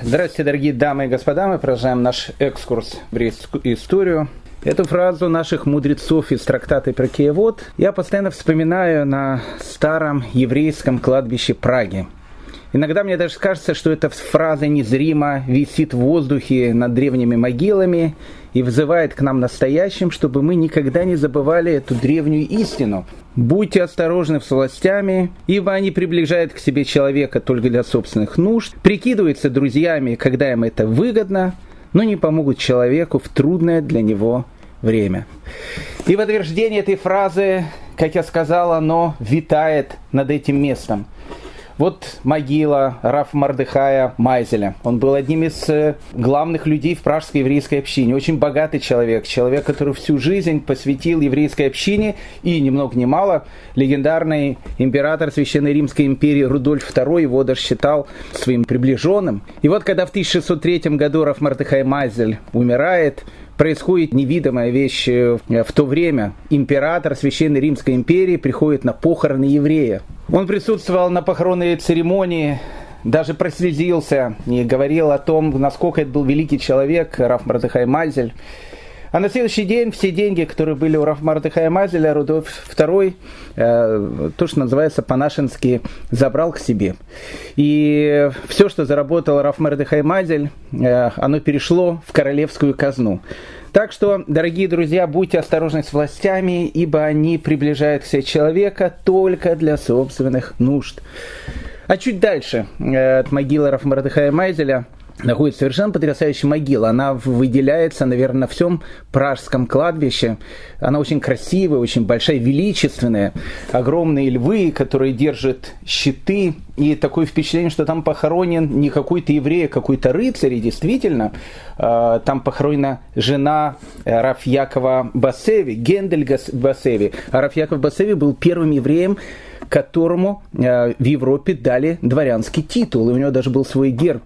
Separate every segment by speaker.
Speaker 1: Здравствуйте, дорогие дамы и господа. Мы продолжаем наш экскурс в историю. Эту фразу наших мудрецов из трактата Прокеевод я постоянно вспоминаю на старом еврейском кладбище Праги. Иногда мне даже кажется, что эта фраза незримо висит в воздухе над древними могилами и вызывает к нам настоящим, чтобы мы никогда не забывали эту древнюю истину. Будьте осторожны с властями, ибо они приближают к себе человека только для собственных нужд, прикидываются друзьями, когда им это выгодно, но не помогут человеку в трудное для него время. И в утверждение этой фразы, как я сказал, оно витает над этим местом – вот могила Раф Мардыхая Майзеля. Он был одним из э, главных людей в пражской еврейской общине. Очень богатый человек. Человек, который всю жизнь посвятил еврейской общине. И ни много ни мало легендарный император Священной Римской империи Рудольф II его даже считал своим приближенным. И вот когда в 1603 году Раф Мардыхай Майзель умирает, происходит невидимая вещь э, в то время. Император Священной Римской империи приходит на похороны еврея. Он присутствовал на похоронной церемонии, даже прослезился и говорил о том, насколько это был великий человек, Раф Мардыхай Мазель. А на следующий день все деньги, которые были у Раф Мардыхая Мазеля, Рудольф II, э, то, что называется по-нашенски, забрал к себе. И все, что заработал Раф Мардыхай Мазель, э, оно перешло в королевскую казну. Так что, дорогие друзья, будьте осторожны с властями, ибо они приближают себе человека только для собственных нужд. А чуть дальше э, от могилы Рафмардыхая Майзеля – находится совершенно потрясающая могила. Она выделяется, наверное, на всем пражском кладбище. Она очень красивая, очень большая, величественная. Огромные львы, которые держат щиты. И такое впечатление, что там похоронен не какой-то еврей, а какой-то рыцарь. И действительно, э, там похоронена жена Рафьякова Басеви, Гендель Басеви. А Рафьяков Басеви был первым евреем, которому э, в Европе дали дворянский титул. И у него даже был свой герб.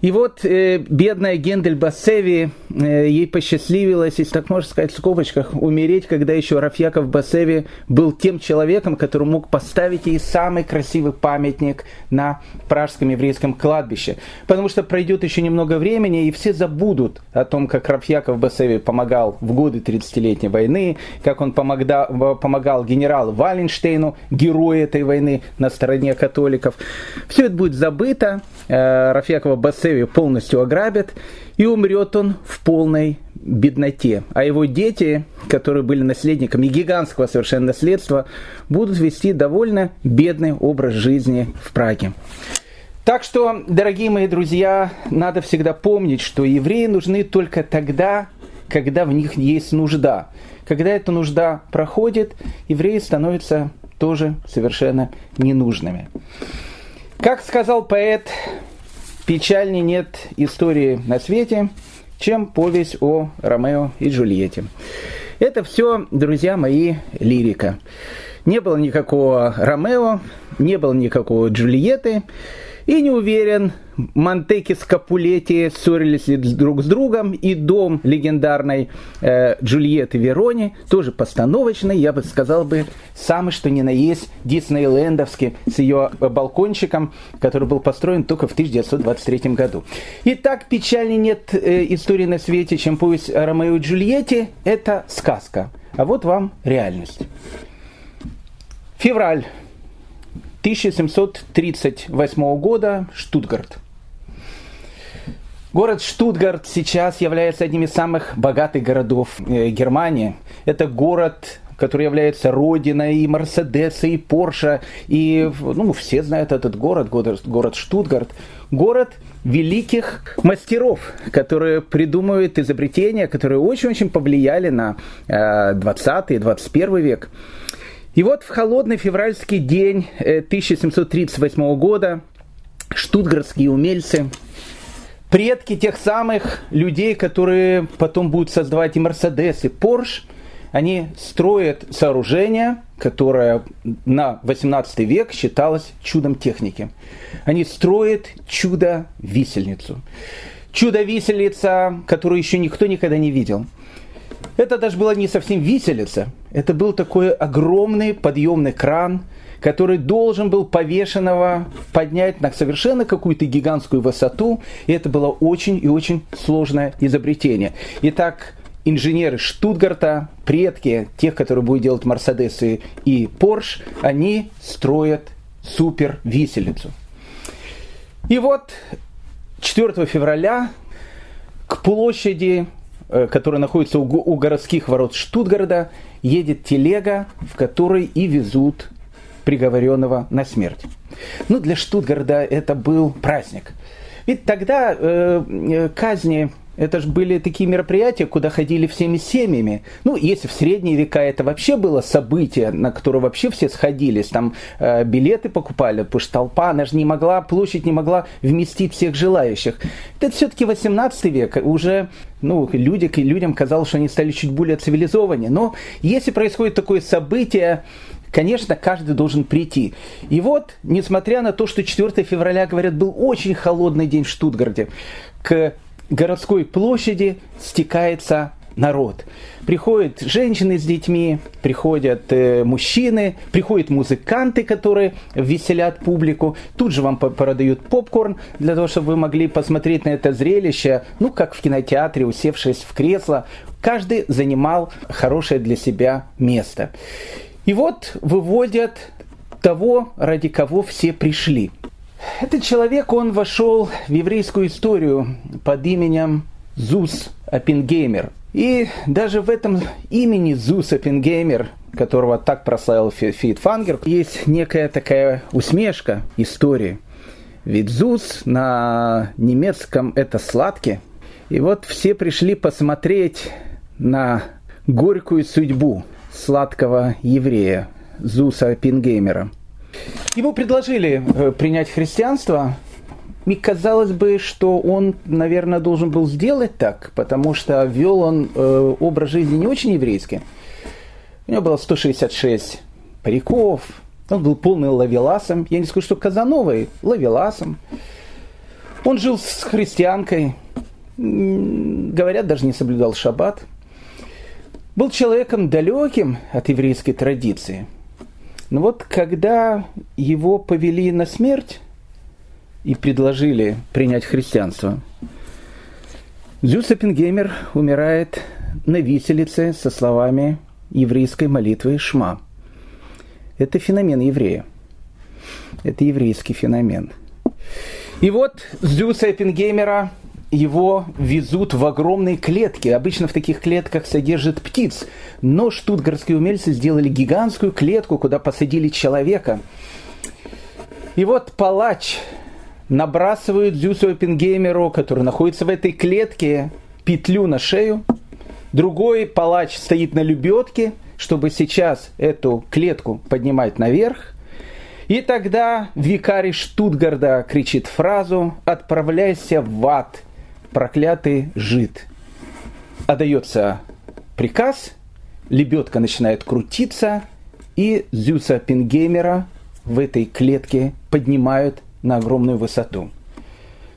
Speaker 1: И вот э, бедная Гендель Басеви, э, ей посчастливилось, если так можно сказать в скобочках, умереть, когда еще Рафьяков Басеви был тем человеком, который мог поставить ей самый красивый памятник на пражском еврейском кладбище. Потому что пройдет еще немного времени, и все забудут о том, как Рафьяков Басеви помогал в годы 30-летней войны, как он помогал, помогал генералу Валенштейну, герою этой войны на стороне католиков. Все это будет забыто. Э, Рафьякова Басеви полностью ограбят, и умрет он в полной бедноте. А его дети, которые были наследниками гигантского совершенно наследства, будут вести довольно бедный образ жизни в Праге. Так что, дорогие мои друзья, надо всегда помнить, что евреи нужны только тогда, когда в них есть нужда. Когда эта нужда проходит, евреи становятся тоже совершенно ненужными. Как сказал поэт печальней нет истории на свете, чем повесть о Ромео и Джульетте. Это все, друзья мои, лирика. Не было никакого Ромео, не было никакого Джульетты, и не уверен, Монтеки с Капулетти ссорились друг с другом, и дом легендарной э, Джульетты Верони, тоже постановочный, я бы сказал бы, самый что ни на есть диснейлендовский, с ее балкончиком, который был построен только в 1923 году. Итак, печальней нет э, истории на свете, чем повесть о Ромео и Джульетте, это сказка. А вот вам реальность. Февраль 1738 года Штутгарт. Город Штутгарт сейчас является одним из самых богатых городов э, Германии. Это город, который является родиной и Мерседеса, и Порша, и ну, все знают этот город, город, город Штутгарт. Город великих мастеров, которые придумывают изобретения, которые очень-очень повлияли на э, 20 и 21 век. И вот в холодный февральский день 1738 э, года штутгартские умельцы, предки тех самых людей, которые потом будут создавать и Мерседес, и Порш, они строят сооружение, которое на 18 век считалось чудом техники. Они строят чудо-висельницу. Чудо-висельница, которую еще никто никогда не видел – это даже была не совсем виселица. Это был такой огромный подъемный кран, который должен был повешенного поднять на совершенно какую-то гигантскую высоту. И это было очень и очень сложное изобретение. Итак, инженеры Штутгарта, предки тех, которые будут делать Мерседесы и Порш, они строят супер виселицу. И вот 4 февраля к площади, э, которая находится у городских ворот Штутгарда, едет телега, в которой и везут приговоренного на смерть. Ну, для Штутгарда это был праздник. Ведь тогда э, э казни это же были такие мероприятия, куда ходили всеми семьями. Ну, если в средние века это вообще было событие, на которое вообще все сходились, там э, билеты покупали, потому что толпа, она же не могла, площадь не могла вместить всех желающих. Это все-таки 18 век, уже ну, люди, людям казалось, что они стали чуть более цивилизованнее. Но если происходит такое событие, конечно, каждый должен прийти. И вот, несмотря на то, что 4 февраля, говорят, был очень холодный день в Штутгарте, к городской площади стекается народ. Приходят женщины с детьми, приходят э, мужчины, приходят музыканты, которые веселят публику. Тут же вам продают попкорн для того, чтобы вы могли посмотреть на это зрелище, ну, как в кинотеатре, усевшись в кресло. Каждый занимал хорошее для себя место. И вот выводят того, ради кого все пришли. Этот человек, он вошел в еврейскую историю под именем Зус Оппенгеймер. И даже в этом имени Зус Оппенгеймер, которого так прославил Фит Фангер, есть некая такая усмешка истории. Ведь Зус на немецком это сладкий. И вот все пришли посмотреть на горькую судьбу сладкого еврея Зуса Оппенгеймера – Ему предложили э, принять христианство, и казалось бы, что он, наверное, должен был сделать так, потому что вел он э, образ жизни не очень еврейский. У него было 166 париков, он был полный лавеласом. Я не скажу, что Казановой, лавеласом. Он жил с христианкой, говорят, даже не соблюдал шаббат. Был человеком далеким от еврейской традиции – но вот когда его повели на смерть и предложили принять христианство, Зюс умирает на виселице со словами еврейской молитвы «Шма». Это феномен еврея. Это еврейский феномен. И вот Зюса Эппенгеймера его везут в огромные клетки. Обычно в таких клетках содержат птиц. Но штутгартские умельцы сделали гигантскую клетку, куда посадили человека. И вот палач набрасывает Зюсу Оппенгеймеру, который находится в этой клетке, петлю на шею. Другой палач стоит на лебедке, чтобы сейчас эту клетку поднимать наверх. И тогда викарий Штутгарда кричит фразу «Отправляйся в ад, проклятый жид. Отдается приказ, лебедка начинает крутиться, и Зюса Пингеймера в этой клетке поднимают на огромную высоту.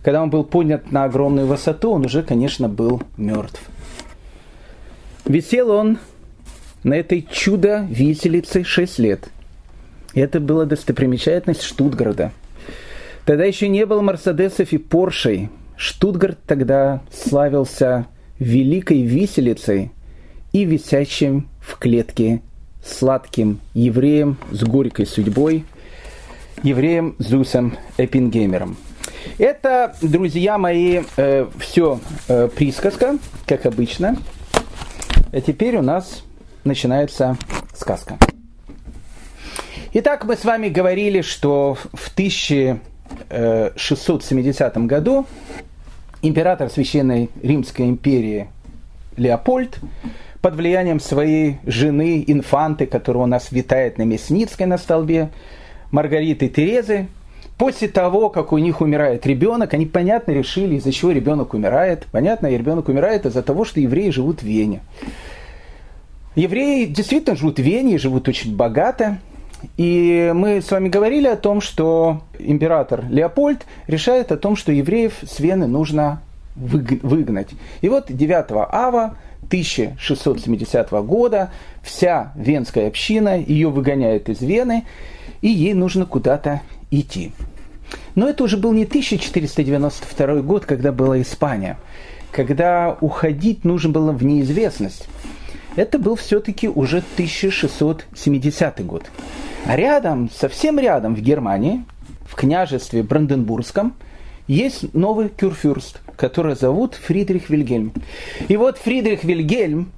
Speaker 1: Когда он был поднят на огромную высоту, он уже, конечно, был мертв. Висел он на этой чудо-виселице 6 лет. Это была достопримечательность Штутгарда. Тогда еще не было Мерседесов и Поршей, Штутгарт тогда славился великой виселицей и висящим в клетке сладким евреем с горькой судьбой, евреем Зусом Эппингеймером. Это, друзья мои, э, все э, присказка, как обычно. А теперь у нас начинается сказка. Итак, мы с вами говорили, что в 1670 году император Священной Римской империи Леопольд под влиянием своей жены, инфанты, которая у нас витает на Мясницкой на столбе, Маргариты Терезы, после того, как у них умирает ребенок, они, понятно, решили, из-за чего ребенок умирает. Понятно, ребенок умирает из-за того, что евреи живут в Вене. Евреи действительно живут в Вене, живут очень богато, и мы с вами говорили о том, что император Леопольд решает о том, что евреев с Вены нужно выгнать. И вот 9 ава 1670 года вся венская община, ее выгоняют из Вены, и ей нужно куда-то идти. Но это уже был не 1492 год, когда была Испания, когда уходить нужно было в неизвестность. Это был все-таки уже 1670 год. А рядом, совсем рядом в Германии, в княжестве Бранденбургском, есть новый кюрфюрст, который зовут Фридрих Вильгельм. И вот Фридрих Вильгельм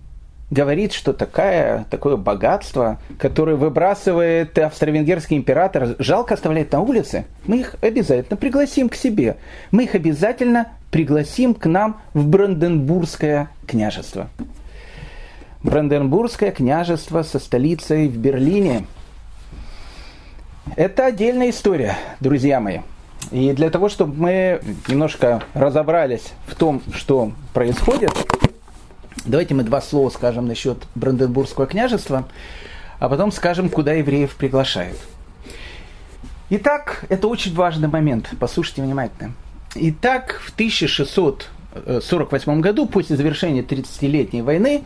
Speaker 1: говорит, что такая, такое богатство, которое выбрасывает австро-венгерский император, жалко оставлять на улице, мы их обязательно пригласим к себе. Мы их обязательно пригласим к нам в Бранденбургское княжество. Бранденбургское княжество со столицей в Берлине. Это отдельная история, друзья мои. И для того, чтобы мы немножко разобрались в том, что происходит, давайте мы два слова скажем насчет Бранденбургского княжества, а потом скажем, куда евреев приглашают. Итак, это очень важный момент, послушайте внимательно. Итак, в 1648 году, после завершения 30-летней войны,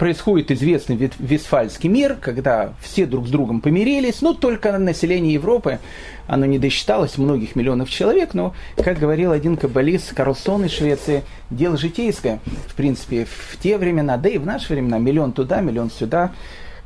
Speaker 1: происходит известный Вестфальский мир, когда все друг с другом помирились, но только население Европы, оно не досчиталось многих миллионов человек, но, как говорил один каббалист Карлсон из Швеции, дело житейское, в принципе, в те времена, да и в наши времена, миллион туда, миллион сюда,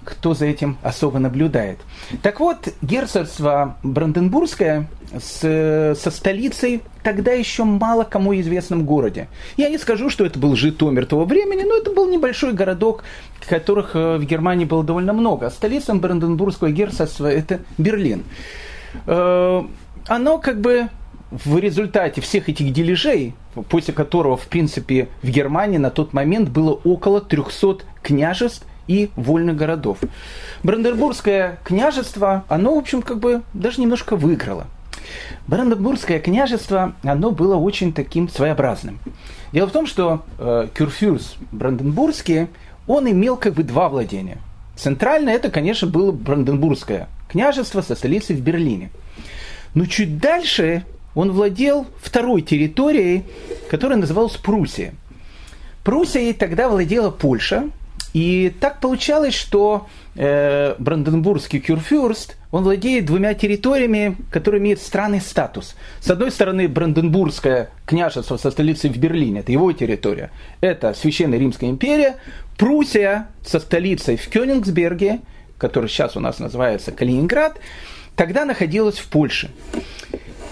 Speaker 1: кто за этим особо наблюдает. Так вот, герцогство Бранденбургское с, со столицей тогда еще мало кому известном городе. Я не скажу, что это был Житомир того времени, но это был небольшой городок, которых э, в Германии было довольно много. Столицей Бранденбургского герцогства это Берлин. Э, оно как бы в результате всех этих дележей, после которого, в принципе, в Германии на тот момент было около 300 княжеств и вольных городов. Бранденбургское княжество, оно, в общем, как бы даже немножко выиграло. Бранденбургское княжество, оно было очень таким своеобразным. Дело в том, что э, Кюрфюрс Бранденбургский, он имел как бы два владения. Центральное это, конечно, было Бранденбургское княжество со столицей в Берлине. Но чуть дальше он владел второй территорией, которая называлась Пруссия. Пруссией тогда владела Польша, и так получалось, что э, Бранденбургский кюрфюрст, он владеет двумя территориями, которые имеют странный статус. С одной стороны, Бранденбургское княжество со столицей в Берлине, это его территория, это Священная Римская империя, Пруссия со столицей в Кёнигсберге, который сейчас у нас называется Калининград, тогда находилась в Польше.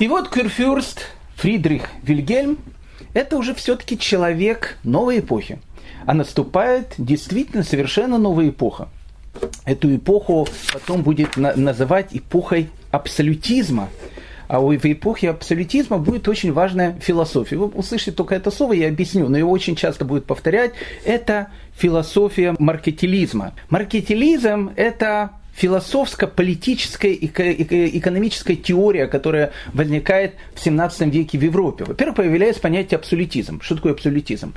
Speaker 1: И вот кюрфюрст Фридрих Вильгельм, это уже все-таки человек новой эпохи а наступает действительно совершенно новая эпоха. Эту эпоху потом будет на- называть эпохой абсолютизма. А в эпохе абсолютизма будет очень важная философия. Вы услышите только это слово, я объясню, но его очень часто будет повторять. Это философия маркетилизма. Маркетилизм – это философско-политическая экономическая теория, которая возникает в 17 веке в Европе. Во-первых, появляется понятие абсолютизм. Что такое абсолютизм?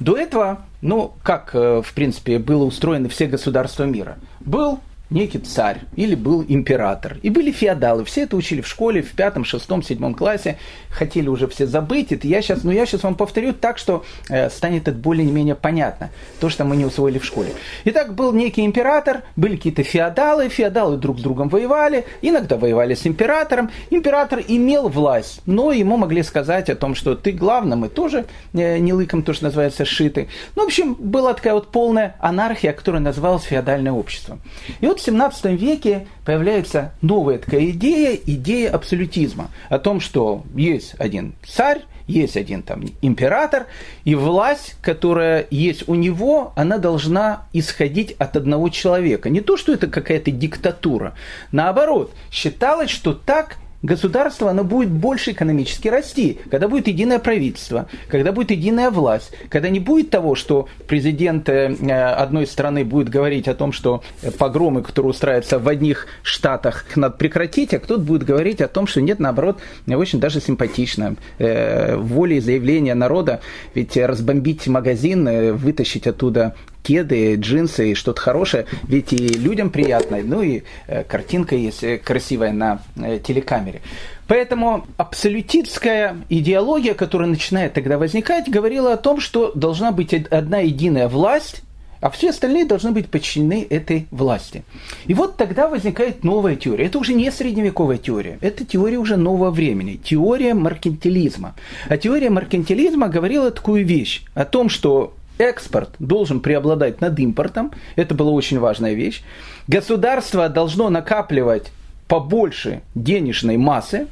Speaker 1: До этого, ну, как, э, в принципе, было устроено все государства мира? Был некий царь или был император. И были феодалы. Все это учили в школе в пятом, шестом, седьмом классе. Хотели уже все забыть. Это я сейчас, но ну, я сейчас вам повторю так, что э, станет это более-менее понятно. То, что мы не усвоили в школе. Итак, был некий император, были какие-то феодалы. Феодалы друг с другом воевали. Иногда воевали с императором. Император имел власть, но ему могли сказать о том, что ты главный, мы тоже э, не лыком, то, что называется, шиты. Ну, в общем, была такая вот полная анархия, которая называлась феодальное общество. И вот в 17 веке появляется новая такая идея, идея абсолютизма. О том, что есть один царь, есть один там император, и власть, которая есть у него, она должна исходить от одного человека. Не то, что это какая-то диктатура. Наоборот, считалось, что так государство, оно будет больше экономически расти, когда будет единое правительство, когда будет единая власть, когда не будет того, что президент э, одной страны будет говорить о том, что погромы, которые устраиваются в одних штатах, надо прекратить, а кто-то будет говорить о том, что нет, наоборот, очень даже симпатично. Э, воля и заявление народа, ведь разбомбить магазин, э, вытащить оттуда кеды, джинсы и что-то хорошее, ведь и людям приятно, ну и э, картинка есть э, красивая на э, телекамере. Поэтому абсолютистская идеология, которая начинает тогда возникать, говорила о том, что должна быть одна единая власть, а все остальные должны быть подчинены этой власти. И вот тогда возникает новая теория. Это уже не средневековая теория, это теория уже нового времени, теория меркантилизма. А теория меркантилизма говорила такую вещь, о том, что экспорт должен преобладать над импортом, это была очень важная вещь. Государство должно накапливать побольше денежной массы.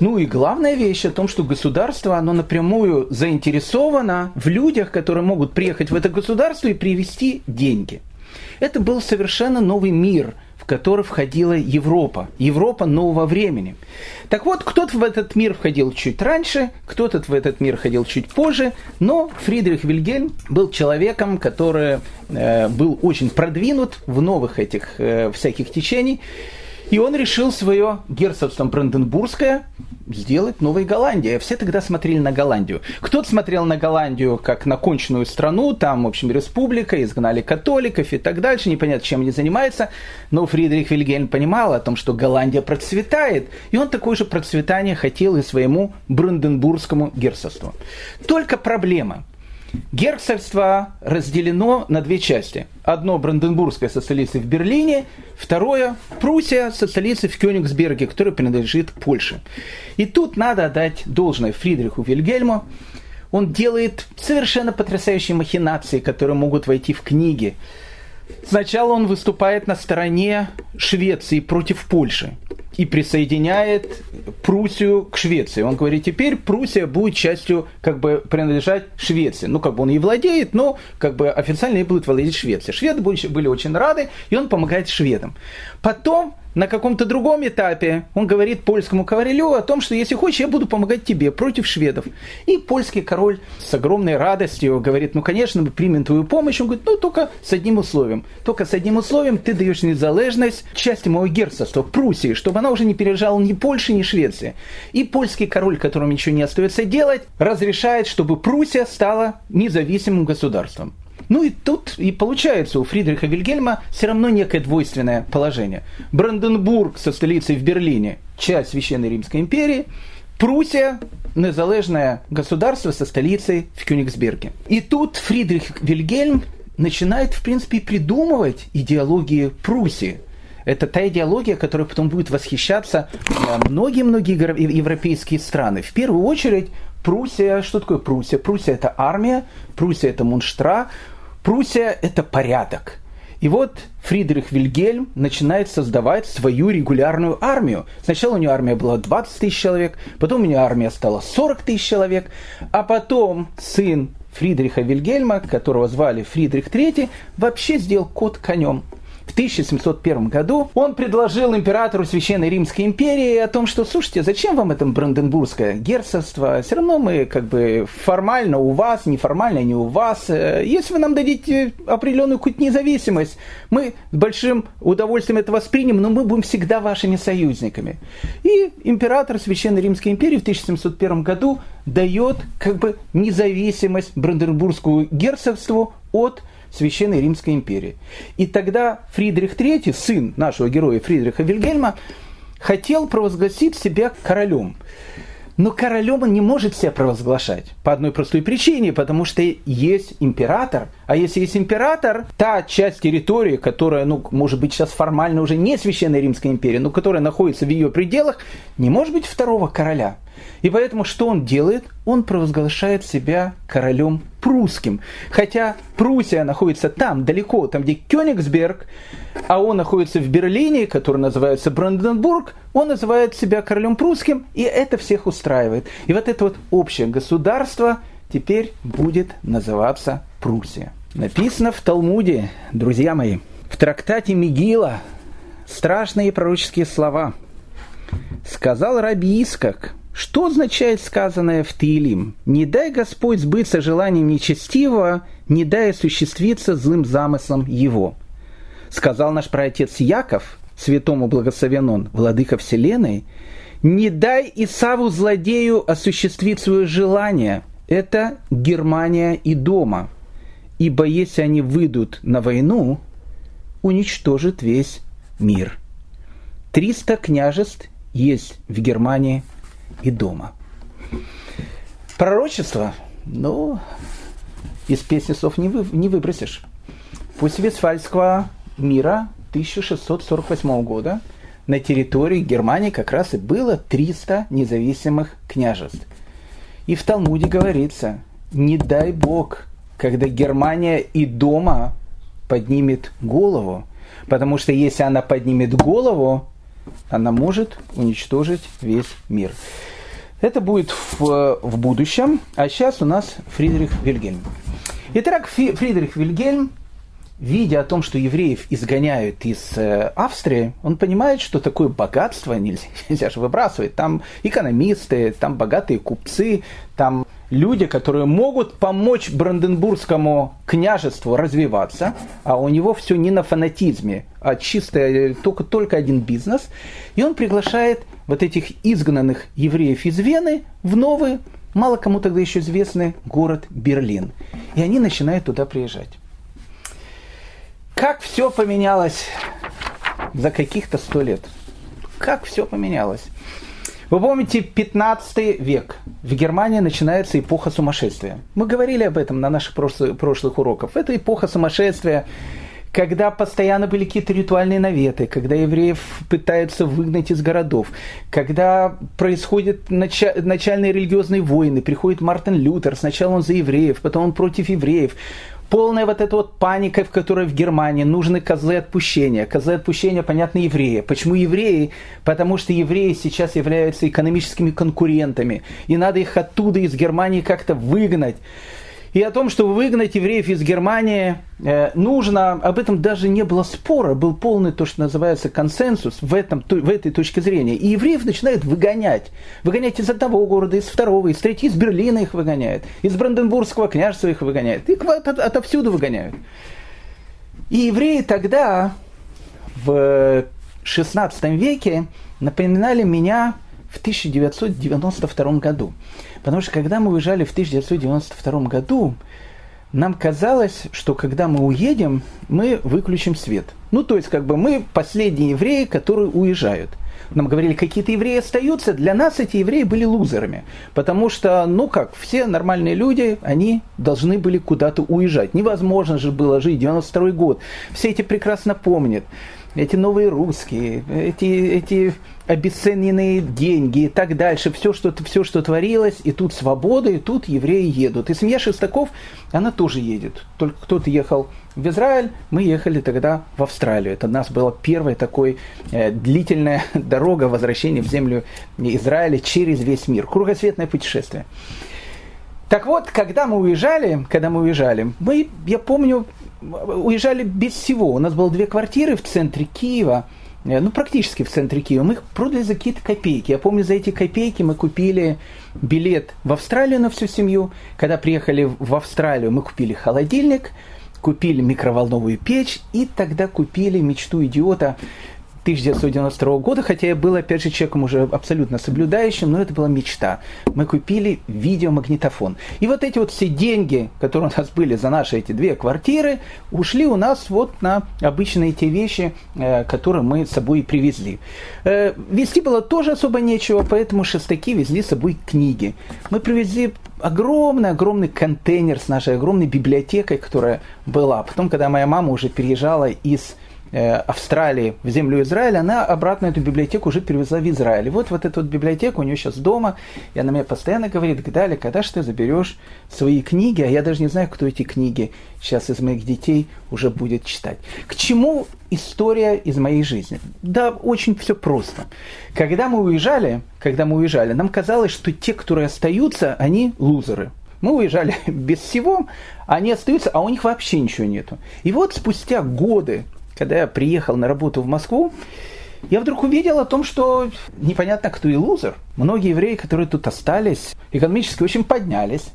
Speaker 1: Ну и главная вещь о том, что государство, оно напрямую заинтересовано в людях, которые могут приехать в это государство и привести деньги. Это был совершенно новый мир, который входила Европа. Европа нового времени. Так вот, кто-то в этот мир входил чуть раньше, кто-то в этот мир ходил чуть позже, но Фридрих Вильгельм был человеком, который э, был очень продвинут в новых этих э, всяких течений. И он решил свое герцогство Бранденбургское сделать Новой Голландией. Все тогда смотрели на Голландию. Кто-то смотрел на Голландию как на конченную страну, там, в общем, республика, изгнали католиков и так дальше, непонятно, чем они занимаются. Но Фридрих Вильгельм понимал о том, что Голландия процветает, и он такое же процветание хотел и своему Бранденбургскому герцогству. Только проблема – Герцогство разделено на две части. Одно Бранденбургское со столицей в Берлине, второе Пруссия со столицей в Кёнигсберге, которая принадлежит Польше. И тут надо отдать должное Фридриху Вильгельму. Он делает совершенно потрясающие махинации, которые могут войти в книги. Сначала он выступает на стороне Швеции против Польши и присоединяет Пруссию к Швеции. Он говорит, теперь Пруссия будет частью, как бы, принадлежать Швеции. Ну, как бы он и владеет, но, как бы, официально и будет владеть Швеция. Шведы были очень рады, и он помогает шведам. Потом на каком-то другом этапе он говорит польскому королю о том, что если хочешь, я буду помогать тебе против шведов. И польский король с огромной радостью говорит, ну, конечно, мы примем твою помощь. Он говорит, ну, только с одним условием. Только с одним условием ты даешь незалежность части моего герцогства, Пруссии, чтобы она уже не пережала ни Польши, ни Швеции. И польский король, которому ничего не остается делать, разрешает, чтобы Пруссия стала независимым государством. Ну и тут и получается у Фридриха Вильгельма все равно некое двойственное положение. Бранденбург со столицей в Берлине, часть Священной Римской империи, Пруссия незалежное государство со столицей в Кёнигсберге. И тут Фридрих Вильгельм начинает, в принципе, придумывать идеологии Пруссии. Это та идеология, которая потом будет восхищаться многие-многие европейские страны. В первую очередь Пруссия, что такое Пруссия? Пруссия это армия, Пруссия это мунштра, Пруссия – это порядок. И вот Фридрих Вильгельм начинает создавать свою регулярную армию. Сначала у него армия была 20 тысяч человек, потом у него армия стала 40 тысяч человек, а потом сын Фридриха Вильгельма, которого звали Фридрих III, вообще сделал кот конем – в 1701 году он предложил императору Священной Римской империи о том, что, слушайте, зачем вам это Бранденбургское герцогство? Все равно мы как бы формально у вас, неформально не у вас. Э, если вы нам дадите определенную какую-то независимость, мы с большим удовольствием это воспримем, но мы будем всегда вашими союзниками. И император Священной Римской империи в 1701 году дает как бы независимость Бранденбургскому герцогству от Священной Римской империи. И тогда Фридрих III, сын нашего героя Фридриха Вильгельма, хотел провозгласить себя королем. Но королем он не может себя провозглашать по одной простой причине, потому что есть император. А если есть император, та часть территории, которая, ну, может быть, сейчас формально уже не Священной Римской империи, но которая находится в ее пределах, не может быть второго короля. И поэтому что он делает? Он провозглашает себя королем прусским. Хотя Пруссия находится там, далеко, там где Кёнигсберг, а он находится в Берлине, который называется Бранденбург, он называет себя королем прусским, и это всех устраивает. И вот это вот общее государство теперь будет называться Пруссия. Написано в Талмуде, друзья мои, в трактате Мигила, страшные пророческие слова. Сказал Раби Искак, что означает сказанное в Таилим? «Не дай Господь сбыться желанием нечестивого, не дай осуществиться злым замыслом его». Сказал наш праотец Яков, святому благословен он, владыка вселенной, «Не дай Исаву злодею осуществить свое желание». Это Германия и дома. Ибо если они выйдут на войну, уничтожит весь мир. Триста княжеств есть в Германии и дома. Пророчество, ну, из песни слов не, вы, не выбросишь. После Вестфальского мира 1648 года на территории Германии как раз и было 300 независимых княжеств. И в Талмуде говорится, не дай Бог, когда Германия и дома поднимет голову, потому что если она поднимет голову, она может уничтожить весь мир. Это будет в, в будущем, а сейчас у нас Фридрих Вильгельм. Итак, Фридрих Вильгельм видя о том, что евреев изгоняют из э, Австрии, он понимает, что такое богатство нельзя, нельзя же выбрасывать. Там экономисты, там богатые купцы, там люди, которые могут помочь Бранденбургскому княжеству развиваться, а у него все не на фанатизме, а чисто только, только один бизнес. И он приглашает вот этих изгнанных евреев из Вены в новый, мало кому тогда еще известный город Берлин. И они начинают туда приезжать. Как все поменялось за каких-то сто лет. Как все поменялось. Вы помните, 15 век. В Германии начинается эпоха сумасшествия. Мы говорили об этом на наших прошлых, уроках. Это эпоха сумасшествия, когда постоянно были какие-то ритуальные наветы, когда евреев пытаются выгнать из городов, когда происходят начальные религиозные войны, приходит Мартин Лютер, сначала он за евреев, потом он против евреев, полная вот эта вот паника, в которой в Германии нужны козлы отпущения. Козлы отпущения, понятно, евреи. Почему евреи? Потому что евреи сейчас являются экономическими конкурентами. И надо их оттуда, из Германии, как-то выгнать и о том, что выгнать евреев из Германии э, нужно, об этом даже не было спора, был полный то, что называется консенсус в, этом, в этой точке зрения. И евреев начинают выгонять. Выгонять из одного города, из второго, из третьего, из Берлина их выгоняют, из Бранденбургского княжества их выгоняют, их от, от, отовсюду выгоняют. И евреи тогда, в XVI веке, напоминали меня в 1992 году. Потому что когда мы уезжали в 1992 году, нам казалось, что когда мы уедем, мы выключим свет. Ну, то есть, как бы мы последние евреи, которые уезжают. Нам говорили, какие-то евреи остаются. Для нас эти евреи были лузерами. Потому что, ну как, все нормальные люди, они должны были куда-то уезжать. Невозможно же было жить 92 год. Все эти прекрасно помнят эти новые русские, эти, эти обесцененные деньги и так дальше, все что, все, что творилось, и тут свобода, и тут евреи едут. И семья Шестаков, она тоже едет. Только кто-то ехал в Израиль, мы ехали тогда в Австралию. Это у нас была первая такой э, длительная дорога возвращения в землю Израиля через весь мир. Кругосветное путешествие. Так вот, когда мы уезжали, когда мы уезжали, мы, я помню, уезжали без всего. У нас было две квартиры в центре Киева, э, ну, практически в центре Киева. Мы их продали за какие-то копейки. Я помню, за эти копейки мы купили билет в Австралию на всю семью. Когда приехали в Австралию, мы купили холодильник, купили микроволновую печь и тогда купили мечту идиота 1992 года, хотя я был, опять же, человеком уже абсолютно соблюдающим, но это была мечта. Мы купили видеомагнитофон. И вот эти вот все деньги, которые у нас были за наши эти две квартиры, ушли у нас вот на обычные те вещи, э, которые мы с собой привезли. Э, везти было тоже особо нечего, поэтому шестаки везли с собой книги. Мы привезли огромный-огромный контейнер с нашей огромной библиотекой, которая была. Потом, когда моя мама уже переезжала из Австралии в землю Израиля, она обратно эту библиотеку уже перевезла в Израиль. Вот, вот эту вот библиотеку у нее сейчас дома, и она мне постоянно говорит, Гдали, когда же ты заберешь свои книги, а я даже не знаю, кто эти книги сейчас из моих детей уже будет читать. К чему история из моей жизни? Да, очень все просто. Когда мы уезжали, когда мы уезжали, нам казалось, что те, которые остаются, они лузеры. Мы уезжали без всего, они остаются, а у них вообще ничего нету. И вот спустя годы когда я приехал на работу в Москву, я вдруг увидел о том, что непонятно, кто и лузер. Многие евреи, которые тут остались, экономически очень поднялись.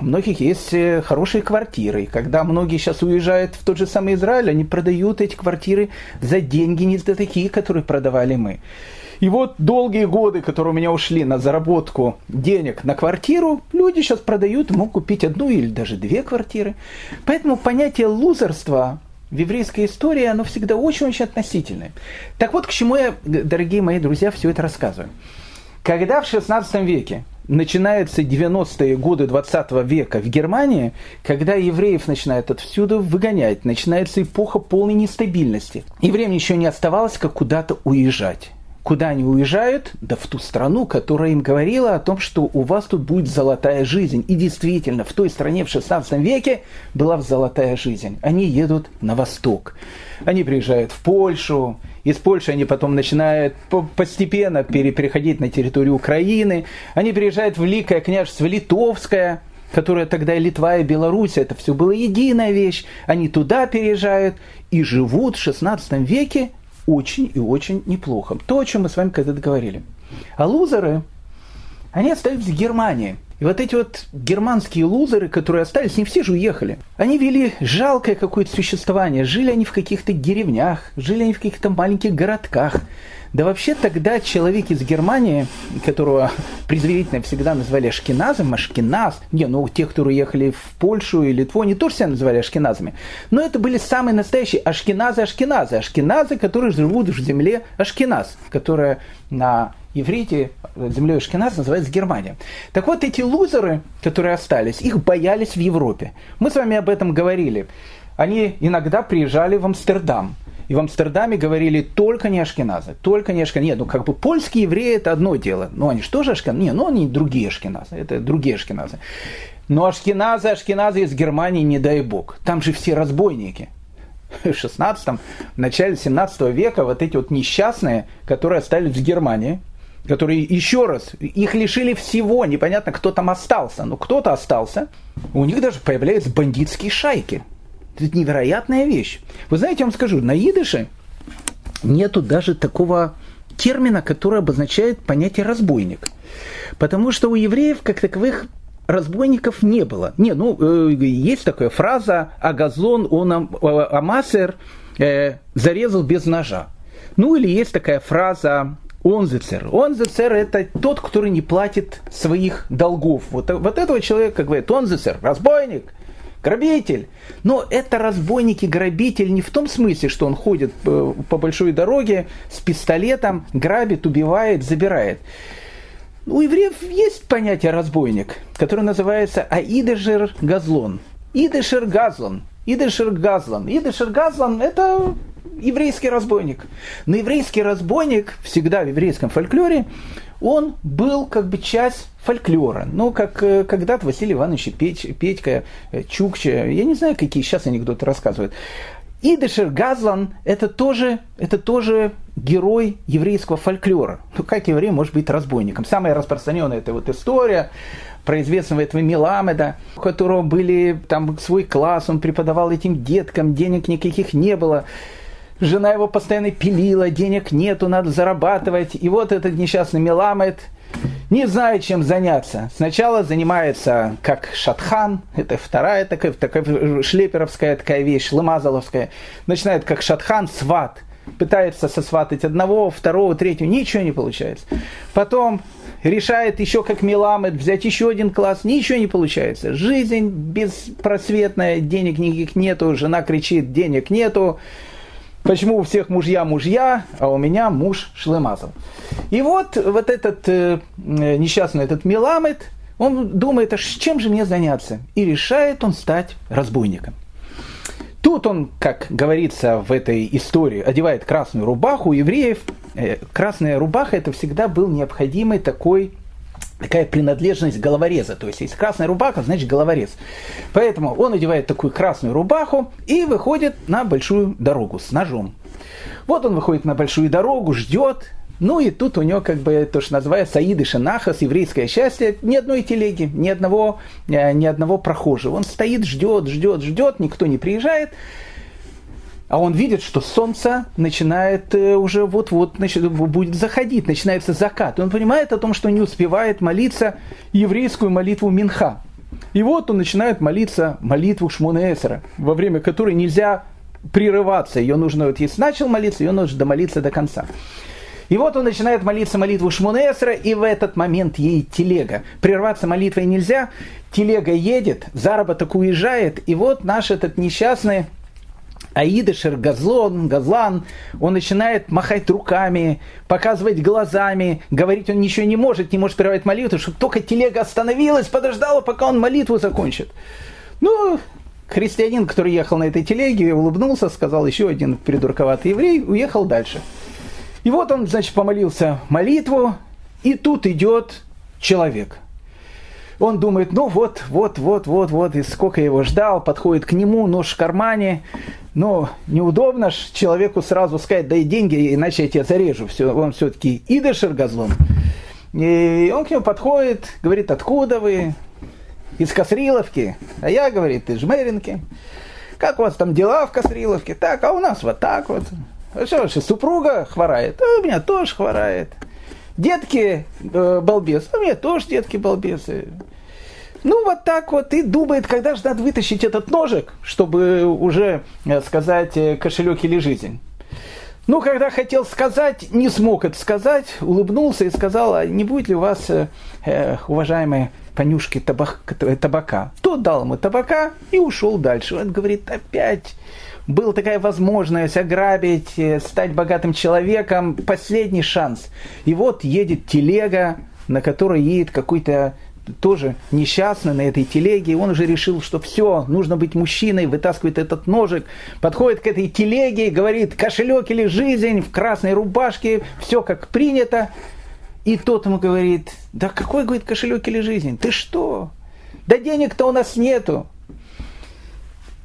Speaker 1: У многих есть э, хорошие квартиры. Когда многие сейчас уезжают в тот же самый Израиль, они продают эти квартиры за деньги не за такие, которые продавали мы. И вот долгие годы, которые у меня ушли на заработку денег на квартиру, люди сейчас продают, могут купить одну или даже две квартиры. Поэтому понятие лузерства в еврейской истории, оно всегда очень-очень относительное. Так вот, к чему я, дорогие мои друзья, все это рассказываю. Когда в XVI веке начинаются 90-е годы 20 века в Германии, когда евреев начинают отсюда выгонять, начинается эпоха полной нестабильности. Евреям еще не оставалось, как куда-то уезжать. Куда они уезжают? Да в ту страну, которая им говорила о том, что у вас тут будет золотая жизнь. И действительно, в той стране в 16 веке была золотая жизнь. Они едут на восток. Они приезжают в Польшу, из Польши они потом начинают постепенно переходить на территорию Украины. Они приезжают в Великое княжество Литовское, которое тогда и Литва, и Беларусь, это все было единая вещь. Они туда переезжают и живут в 16 веке очень и очень неплохо. То, о чем мы с вами когда-то говорили. А лузеры, они остались в Германии. И вот эти вот германские лузеры, которые остались, не все же уехали. Они вели жалкое какое-то существование. Жили они в каких-то деревнях, жили они в каких-то маленьких городках. Да вообще тогда человек из Германии, которого предварительно всегда называли ашкеназом, ашкеназ, не, ну те, кто уехали в Польшу и Литву, они тоже себя называли ашкеназами. Но это были самые настоящие ашкеназы, ашкеназы, ашкеназы, которые живут в земле ашкеназ, которая на иврите землей Ашкеназ называется Германия. Так вот, эти лузеры, которые остались, их боялись в Европе. Мы с вами об этом говорили. Они иногда приезжали в Амстердам. И в Амстердаме говорили только не ашкеназы, только не ашкеназы. Нет, ну как бы польские евреи это одно дело. Ну они же тоже ашкеназы. Нет, ну они другие ашкеназы. Это другие ашкеназы. Но ашкеназы, ашкеназы из Германии, не дай бог. Там же все разбойники. В 16 в начале 17 века вот эти вот несчастные, которые остались в Германии, которые, еще раз, их лишили всего, непонятно, кто там остался, но кто-то остался, у них даже появляются бандитские шайки. Это невероятная вещь. Вы знаете, я вам скажу, на идыше нету даже такого термина, который обозначает понятие разбойник. Потому что у евреев, как таковых, разбойников не было. Не, ну, э, есть такая фраза «Агазлон он амасер э, зарезал без ножа». Ну, или есть такая фраза Онзецер. Онзецер – это тот, который не платит своих долгов. Вот, вот этого человека, как говорят, онзецер, разбойник, грабитель. Но это разбойник и грабитель не в том смысле, что он ходит по, по большой дороге с пистолетом, грабит, убивает, забирает. У евреев есть понятие разбойник, которое называется Аидешер Газлон. Идешер Газлон. Идешер Газлан. Идешер Газлан – это еврейский разбойник. Но еврейский разбойник всегда в еврейском фольклоре, он был как бы часть фольклора. Ну, как э, когда-то Василий Иванович Петь, Петька, э, Чукча, я не знаю, какие сейчас анекдоты рассказывают. Идешер Газлан это тоже, это тоже герой еврейского фольклора. Ну, как еврей может быть разбойником? Самая распространенная это вот история про известного этого Меламеда, у которого были там свой класс, он преподавал этим деткам, денег никаких не было жена его постоянно пилила, денег нету, надо зарабатывать. И вот этот несчастный Меламед не знает, чем заняться. Сначала занимается как шатхан, это вторая такая, такая шлеперовская такая вещь, ламазаловская. Начинает как шатхан, сват. Пытается сосватать одного, второго, третьего, ничего не получается. Потом решает еще как Меламед взять еще один класс, ничего не получается. Жизнь беспросветная, денег никаких нету, жена кричит, денег нету. Почему у всех мужья мужья, а у меня муж шлемазал. И вот, вот этот э, несчастный этот Меламед, он думает, а чем же мне заняться? И решает он стать разбойником. Тут он, как говорится в этой истории, одевает красную рубаху у евреев. Э, красная рубаха это всегда был необходимый такой такая принадлежность головореза. То есть, если красная рубаха, значит головорез. Поэтому он одевает такую красную рубаху и выходит на большую дорогу с ножом. Вот он выходит на большую дорогу, ждет, ну и тут у него как бы то, что называется Саиды Шанахас, еврейское счастье, ни одной телеги, ни одного, э, ни одного прохожего. Он стоит, ждет, ждет, ждет, никто не приезжает а он видит, что солнце начинает э, уже вот-вот будет заходить, начинается закат. Он понимает о том, что не успевает молиться еврейскую молитву Минха. И вот он начинает молиться молитву Шмунаэсера, во время которой нельзя прерываться. Ее нужно, вот если начал молиться, ее нужно домолиться до конца. И вот он начинает молиться молитву Шмунесра, и в этот момент ей телега. Прерваться молитвой нельзя, телега едет, заработок уезжает, и вот наш этот несчастный Аидышер Газлон, Газлан, он начинает махать руками, показывать глазами, говорить он ничего не может, не может прервать молитву, чтобы только телега остановилась, подождала, пока он молитву закончит. Ну, христианин, который ехал на этой телеге, улыбнулся, сказал, еще один придурковатый еврей, уехал дальше. И вот он, значит, помолился молитву, и тут идет человек – он думает, ну вот, вот, вот, вот, вот, и сколько я его ждал, подходит к нему, нож в кармане, но неудобно ж человеку сразу сказать, дай деньги, иначе я тебя зарежу. Все, он все-таки идышер газлом. И он к нему подходит, говорит, откуда вы? Из Косриловки. А я, говорит, из Жмеринки. Как у вас там дела в Косриловке? Так, а у нас вот так вот. А что, ваша супруга хворает? А у меня тоже хворает. Детки э, балбес. А у меня тоже детки балбесы. Ну, вот так вот и думает, когда же надо вытащить этот ножик, чтобы уже э, сказать э, кошелек или жизнь. Ну, когда хотел сказать, не смог это сказать, улыбнулся и сказал, а не будет ли у вас, э, э уважаемые понюшки табак, табака? Тот дал ему табака и ушел дальше. Он говорит, опять была такая возможность ограбить, стать богатым человеком, последний шанс. И вот едет телега, на которой едет какой-то тоже несчастный на этой телеге, и он уже решил, что все, нужно быть мужчиной, вытаскивает этот ножик, подходит к этой телеге, говорит, кошелек или жизнь в красной рубашке, все как принято. И тот ему говорит, да какой, говорит, кошелек или жизнь? Ты что? Да денег-то у нас нету.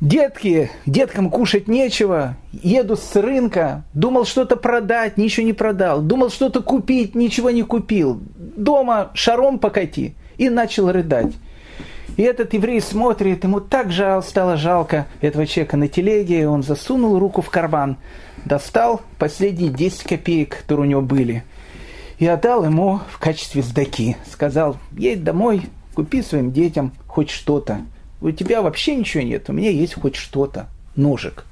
Speaker 1: Детки, деткам кушать нечего, еду с рынка, думал что-то продать, ничего не продал, думал что-то купить, ничего не купил, дома шаром покати и начал рыдать. И этот еврей смотрит, ему так жал, стало жалко этого человека на телеге, он засунул руку в карман, достал последние 10 копеек, которые у него были, и отдал ему в качестве сдаки. Сказал, едь домой, купи своим детям хоть что-то. У тебя вообще ничего нет, у меня есть хоть что-то, ножик.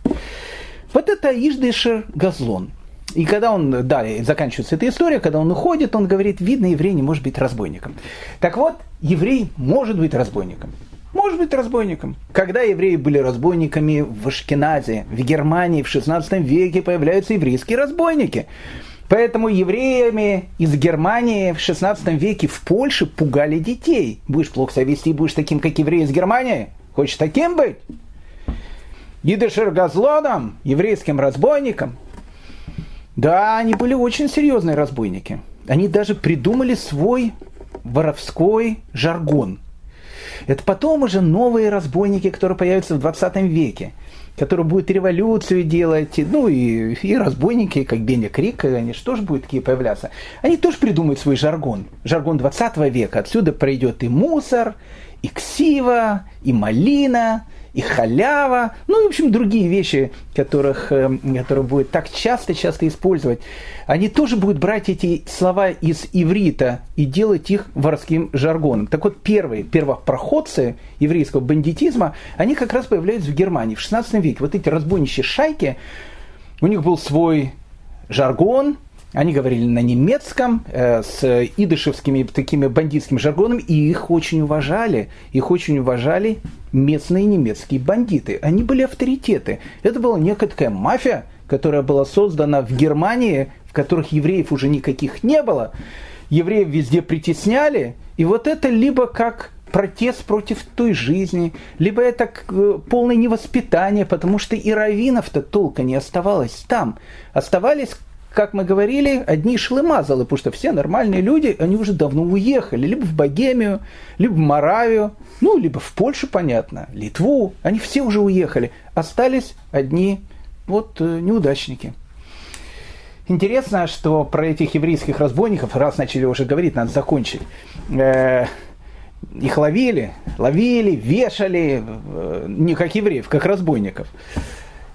Speaker 1: Вот это Иждышер Газлон – и когда он, да, заканчивается эта история, когда он уходит, он говорит, видно, еврей не может быть разбойником. Так вот, еврей может быть разбойником. Может быть разбойником. Когда евреи были разбойниками в Ашкеназе, в Германии в 16 веке появляются еврейские разбойники. Поэтому евреями из Германии в 16 веке в Польше пугали детей. Будешь плохо себя вести, будешь таким, как евреи из Германии? Хочешь таким быть? Идышер Газлоном, еврейским разбойником – да, они были очень серьезные разбойники. Они даже придумали свой воровской жаргон. Это потом уже новые разбойники, которые появятся в 20 веке, которые будут революцию делать, ну и, и разбойники, как Беня Крик, они же тоже будут такие появляться. Они тоже придумают свой жаргон, жаргон 20 века. Отсюда пройдет и мусор, и ксива, и малина, и халява, ну в общем, другие вещи, которых, э, которые будет так часто-часто использовать, они тоже будут брать эти слова из иврита и делать их воровским жаргоном. Так вот, первые первопроходцы еврейского бандитизма, они как раз появляются в Германии в 16 веке. Вот эти разбойничьи шайки, у них был свой жаргон, они говорили на немецком, э, с идышевскими такими бандитскими жаргонами, и их очень уважали. Их очень уважали местные немецкие бандиты. Они были авторитеты. Это была некая такая мафия, которая была создана в Германии, в которых евреев уже никаких не было. Евреев везде притесняли. И вот это либо как протест против той жизни, либо это э, полное невоспитание, потому что и раввинов-то толка не оставалось там. Оставались как мы говорили, одни шлымазалы, потому что все нормальные люди, они уже давно уехали, либо в Богемию, либо в Моравию, ну, либо в Польшу, понятно, Литву, они все уже уехали. Остались одни вот э, неудачники. Интересно, что про этих еврейских разбойников, раз начали уже говорить, надо закончить. Э, их ловили, ловили, вешали, э, не как евреев, как разбойников.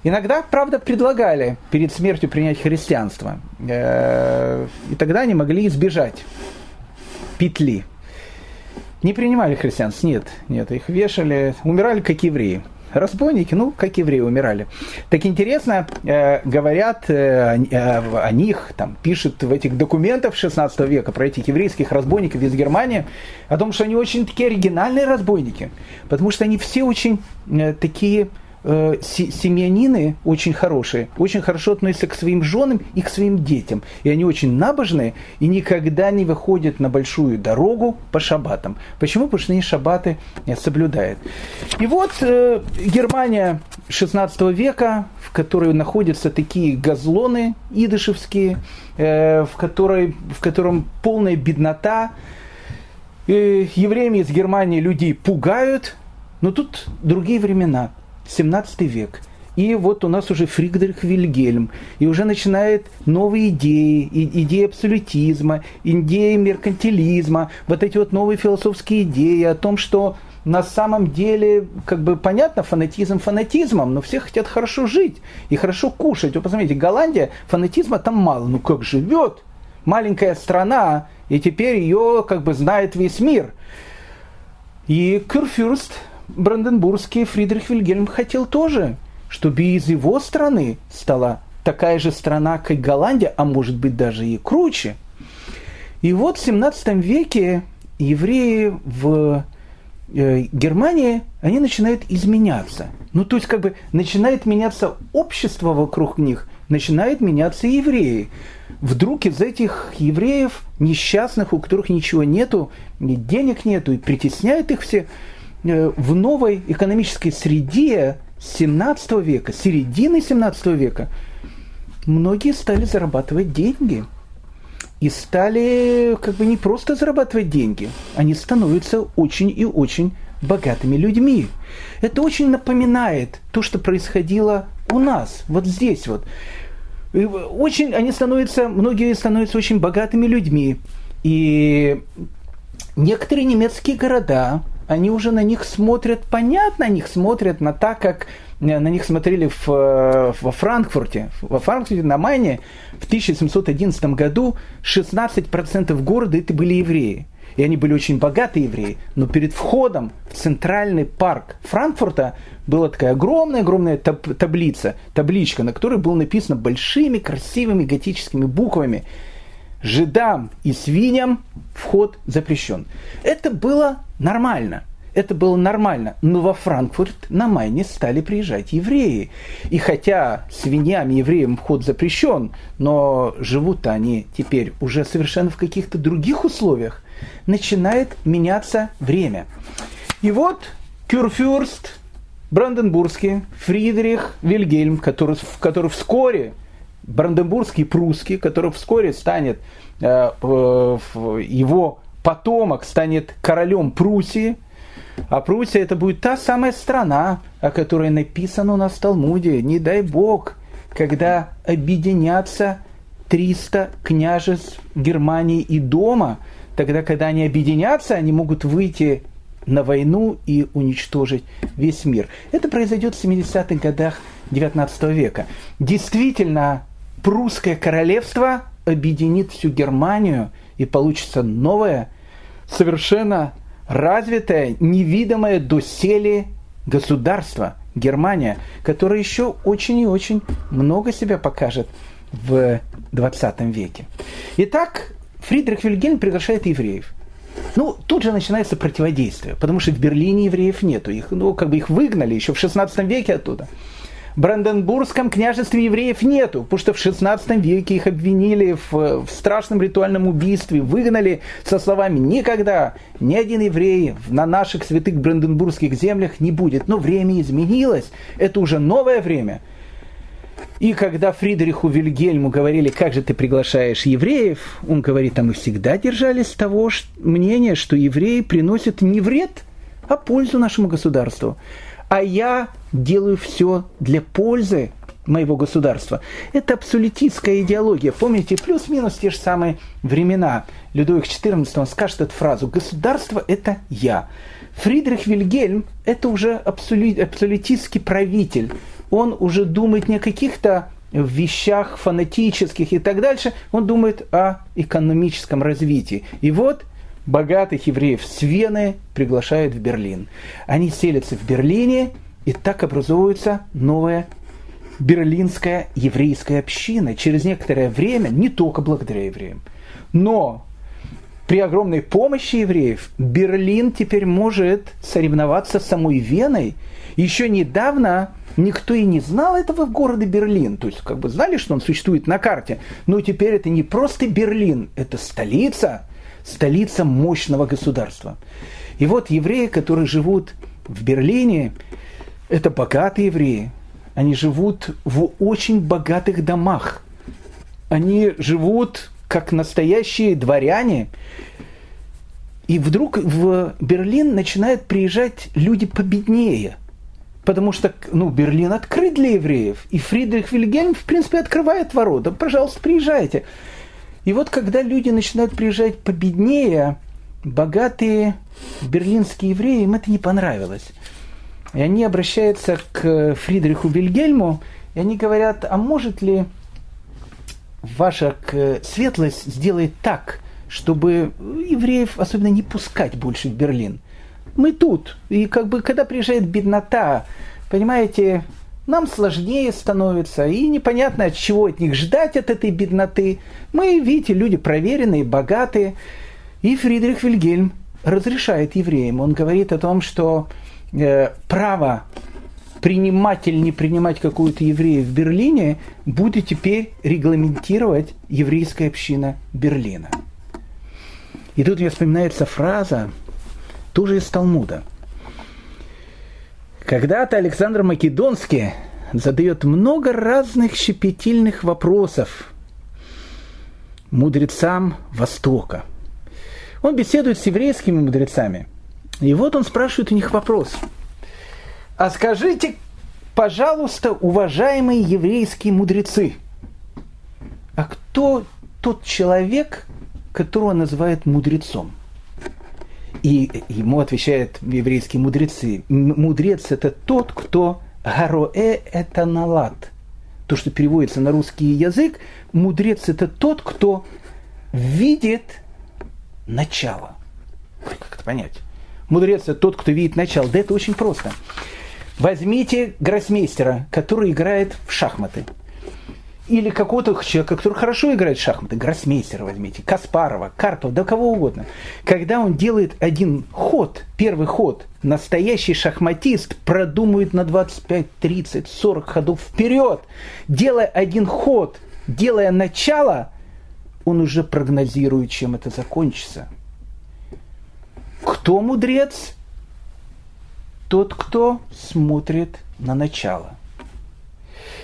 Speaker 1: Иногда, правда, предлагали перед смертью принять христианство. Э, и тогда они могли избежать петли. Не принимали христианство, нет, нет, их вешали, умирали как евреи. Разбойники, ну, как евреи умирали. Так интересно, э, говорят э, э, о них, там, пишут в этих документах 16 века про этих еврейских разбойников из Германии, о том, что они очень такие оригинальные разбойники, потому что они все очень э, такие э, семьянины очень хорошие, очень хорошо относятся к своим женам и к своим детям. И они очень набожные и никогда не выходят на большую дорогу по шаббатам. Почему? Потому что они шаббаты соблюдают. И вот э, Германия 16 века, в которой находятся такие газлоны идышевские, э, в, которой, в котором полная беднота, э, евреями из Германии людей пугают, но тут другие времена, 17 век. И вот у нас уже Фридрих Вильгельм, и уже начинает новые идеи, идеи абсолютизма, идеи меркантилизма, вот эти вот новые философские идеи о том, что на самом деле, как бы понятно, фанатизм фанатизмом, но все хотят хорошо жить и хорошо кушать. Вы посмотрите, Голландия, фанатизма там мало, ну как живет? Маленькая страна, и теперь ее как бы знает весь мир. И Кюрфюрст, Бранденбургский Фридрих Вильгельм хотел тоже, чтобы из его страны стала такая же страна, как Голландия, а может быть даже и круче. И вот в 17 веке евреи в э, Германии, они начинают изменяться. Ну, то есть, как бы, начинает меняться общество вокруг них, начинают меняться евреи. Вдруг из этих евреев, несчастных, у которых ничего нету, ни денег нету, и притесняют их все, в новой экономической среде 17 века, середины 17 века, многие стали зарабатывать деньги. И стали как бы не просто зарабатывать деньги, они становятся очень и очень богатыми людьми. Это очень напоминает то, что происходило у нас, вот здесь вот. очень, они становятся, многие становятся очень богатыми людьми. И некоторые немецкие города, они уже на них смотрят, понятно, на них смотрят на так, как э, на них смотрели в, э, во Франкфурте. Во Франкфурте на Майне в 1711 году 16% города это были евреи. И они были очень богатые евреи. Но перед входом в центральный парк Франкфурта была такая огромная-огромная таб- таблица, табличка, на которой было написано большими красивыми готическими буквами жидам и свиньям вход запрещен. Это было нормально. Это было нормально. Но во Франкфурт на Майне стали приезжать евреи. И хотя свиньям и евреям вход запрещен, но живут они теперь уже совершенно в каких-то других условиях, начинает меняться время. И вот Кюрфюрст Бранденбургский Фридрих Вильгельм, который, который вскоре Бранденбургский прусский, который вскоре станет, э, его потомок станет королем Пруссии, а Пруссия это будет та самая страна, о которой написано у нас в Талмуде, не дай бог, когда объединятся 300 княжеств Германии и дома, тогда, когда они объединятся, они могут выйти на войну и уничтожить весь мир. Это произойдет в 70-х годах 19 века. Действительно, прусское королевство объединит всю Германию, и получится новое, совершенно развитое, невидимое доселе государство Германия, которое еще очень и очень много себя покажет в 20 веке. Итак, Фридрих Вильгельм приглашает евреев. Ну, тут же начинается противодействие, потому что в Берлине евреев нету. Их, ну, как бы их выгнали еще в 16 веке оттуда. Бранденбургском княжестве евреев нету, потому что в 16 веке их обвинили в, в страшном ритуальном убийстве, выгнали со словами «никогда ни один еврей на наших святых бранденбургских землях не будет». Но время изменилось, это уже новое время. И когда Фридриху Вильгельму говорили, как же ты приглашаешь евреев, он говорит, а мы всегда держались того мнения, что евреи приносят не вред, а пользу нашему государству а я делаю все для пользы моего государства. Это абсолютистская идеология. Помните, плюс-минус те же самые времена. Людовик XIV он скажет эту фразу «Государство – это я». Фридрих Вильгельм – это уже абсолют, абсолютистский правитель. Он уже думает не о каких-то вещах фанатических и так дальше, он думает о экономическом развитии. И вот – богатых евреев с Вены приглашают в Берлин. Они селятся в Берлине, и так образуется новая берлинская еврейская община. Через некоторое время, не только благодаря евреям, но при огромной помощи евреев Берлин теперь может соревноваться с самой Веной. Еще недавно никто и не знал этого в городе Берлин. То есть, как бы знали, что он существует на карте. Но теперь это не просто Берлин, это столица, столица мощного государства. И вот евреи, которые живут в Берлине, это богатые евреи. Они живут в очень богатых домах. Они живут как настоящие дворяне. И вдруг в Берлин начинают приезжать люди победнее. Потому что ну, Берлин открыт для евреев. И Фридрих Вильгельм, в принципе, открывает ворота. Пожалуйста, приезжайте. И вот когда люди начинают приезжать победнее, богатые берлинские евреи, им это не понравилось. И они обращаются к Фридриху Вильгельму, и они говорят, а может ли ваша светлость сделать так, чтобы евреев особенно не пускать больше в Берлин? Мы тут, и как бы когда приезжает беднота, понимаете, нам сложнее становится, и непонятно, от чего от них ждать, от этой бедноты. Мы, видите, люди проверенные, богатые. И Фридрих Вильгельм разрешает евреям. Он говорит о том, что э, право принимать или не принимать какую-то еврея в Берлине будет теперь регламентировать еврейская община Берлина. И тут мне вспоминается фраза, тоже из Талмуда – когда-то Александр Македонский задает много разных щепетильных вопросов мудрецам Востока. Он беседует с еврейскими мудрецами. И вот он спрашивает у них вопрос. А скажите, пожалуйста, уважаемые еврейские мудрецы, а кто тот человек, которого называют мудрецом? И ему отвечают еврейские мудрецы. Мудрец – это тот, кто гароэ – это налад. То, что переводится на русский язык, мудрец – это тот, кто видит начало. Как это понять? Мудрец – тот, кто видит начало. Да это очень просто. Возьмите гроссмейстера, который играет в шахматы – или какого-то человека, который хорошо играет в шахматы, гроссмейстера возьмите, Каспарова, Карпова, да кого угодно. Когда он делает один ход, первый ход, настоящий шахматист продумывает на 25, 30, 40 ходов вперед. Делая один ход, делая начало, он уже прогнозирует, чем это закончится. Кто мудрец? Тот, кто смотрит на начало.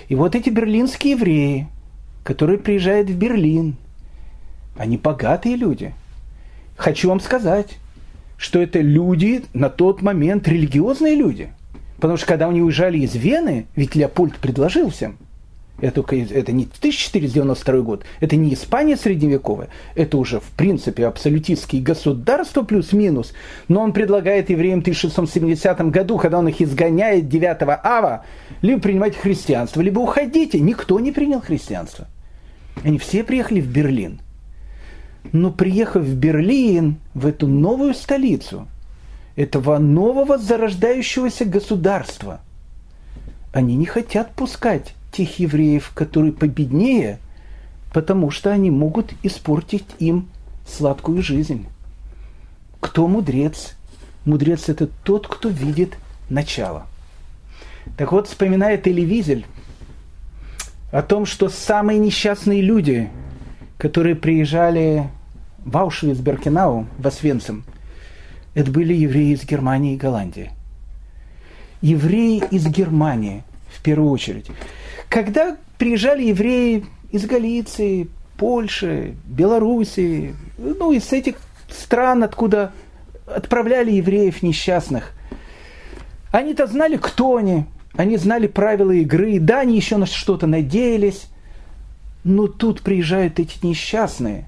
Speaker 1: И вот эти берлинские евреи, которые приезжают в Берлин, они богатые люди. Хочу вам сказать, что это люди на тот момент религиозные люди. Потому что когда они уезжали из Вены, ведь Леопольд предложил всем – это, это не 1492 год, это не Испания средневековая, это уже в принципе абсолютистские государства плюс-минус, но он предлагает евреям в 1670 году, когда он их изгоняет 9 ава, либо принимать христианство, либо уходите. Никто не принял христианство. Они все приехали в Берлин. Но приехав в Берлин, в эту новую столицу, этого нового зарождающегося государства, они не хотят пускать тех евреев, которые победнее, потому что они могут испортить им сладкую жизнь. Кто мудрец? Мудрец – это тот, кто видит начало. Так вот, вспоминает Эли о том, что самые несчастные люди, которые приезжали в Аушвиц-Беркенау, в Освенцим, это были евреи из Германии и Голландии. Евреи из Германии, первую очередь. Когда приезжали евреи из Галиции, Польши, Белоруссии, ну, из этих стран, откуда отправляли евреев несчастных, они-то знали, кто они, они знали правила игры, да, они еще на что-то надеялись, но тут приезжают эти несчастные,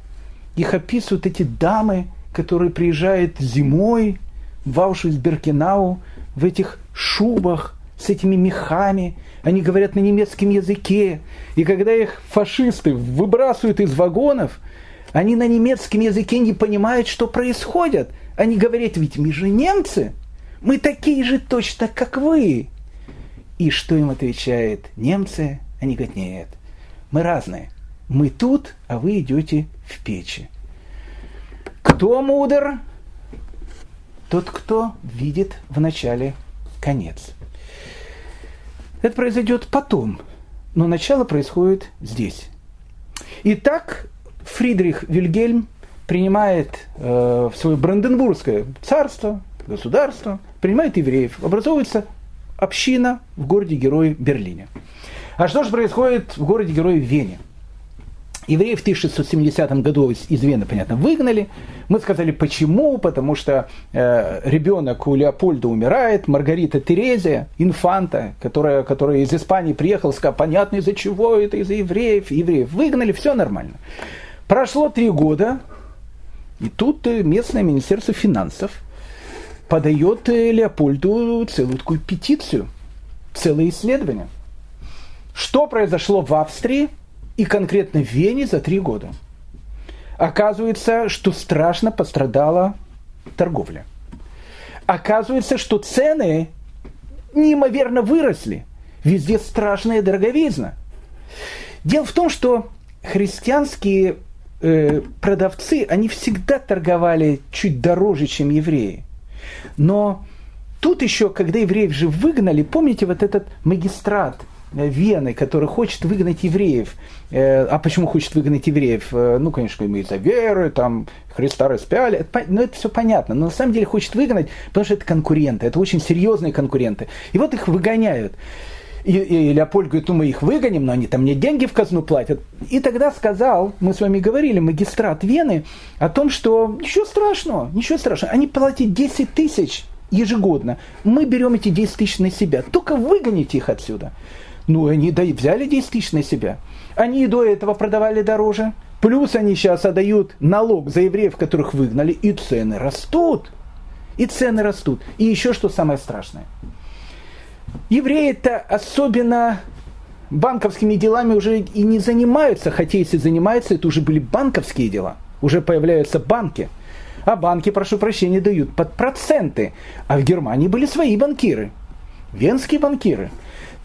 Speaker 1: их описывают эти дамы, которые приезжают зимой в Аушвиц-Беркенау в этих шубах с этими мехами, они говорят на немецком языке. И когда их фашисты выбрасывают из вагонов, они на немецком языке не понимают, что происходит. Они говорят, ведь мы же немцы, мы такие же точно, как вы. И что им отвечает немцы? Они говорят, нет, мы разные. Мы тут, а вы идете в печи. Кто мудр? Тот, кто видит в начале конец. Это произойдет потом, но начало происходит здесь. Итак, Фридрих Вильгельм принимает э, в свое Бранденбургское царство, государство, принимает евреев, образовывается община в городе-герое Берлине. А что же происходит в городе-герое Вене? Евреев в 1670 году из Вены, понятно, выгнали. Мы сказали, почему? Потому что э, ребенок у Леопольда умирает, Маргарита Терезия, инфанта, которая, которая из Испании приехала, сказала, понятно, из-за чего это, из-за евреев. Евреев выгнали, все нормально. Прошло три года, и тут э, местное министерство финансов подает э, Леопольду целую такую петицию, целое исследование. Что произошло в Австрии и конкретно в Вене за три года? Оказывается, что страшно пострадала торговля. Оказывается, что цены неимоверно выросли. Везде страшная дороговизна. Дело в том, что христианские э, продавцы, они всегда торговали чуть дороже, чем евреи. Но тут еще, когда евреев же выгнали, помните вот этот магистрат Вены, который хочет выгнать евреев. Э, а почему хочет выгнать евреев? Э, ну, конечно, из-за веры, там, Христа распяли. Ну, это все понятно. Но на самом деле хочет выгнать, потому что это конкуренты. Это очень серьезные конкуренты. И вот их выгоняют. И, и Леопольд говорит, ну мы их выгоним, но они там мне деньги в казну платят. И тогда сказал, мы с вами говорили, магистрат Вены о том, что ничего страшного, ничего страшного. Они платят 10 тысяч ежегодно. Мы берем эти 10 тысяч на себя. Только выгоните их отсюда. Ну, они да, взяли 10 тысяч на себя. Они до этого продавали дороже. Плюс они сейчас отдают налог за евреев, которых выгнали, и цены растут. И цены растут. И еще что самое страшное. Евреи-то особенно банковскими делами уже и не занимаются, хотя если занимаются, это уже были банковские дела. Уже появляются банки. А банки, прошу прощения, дают под проценты. А в Германии были свои банкиры. Венские банкиры.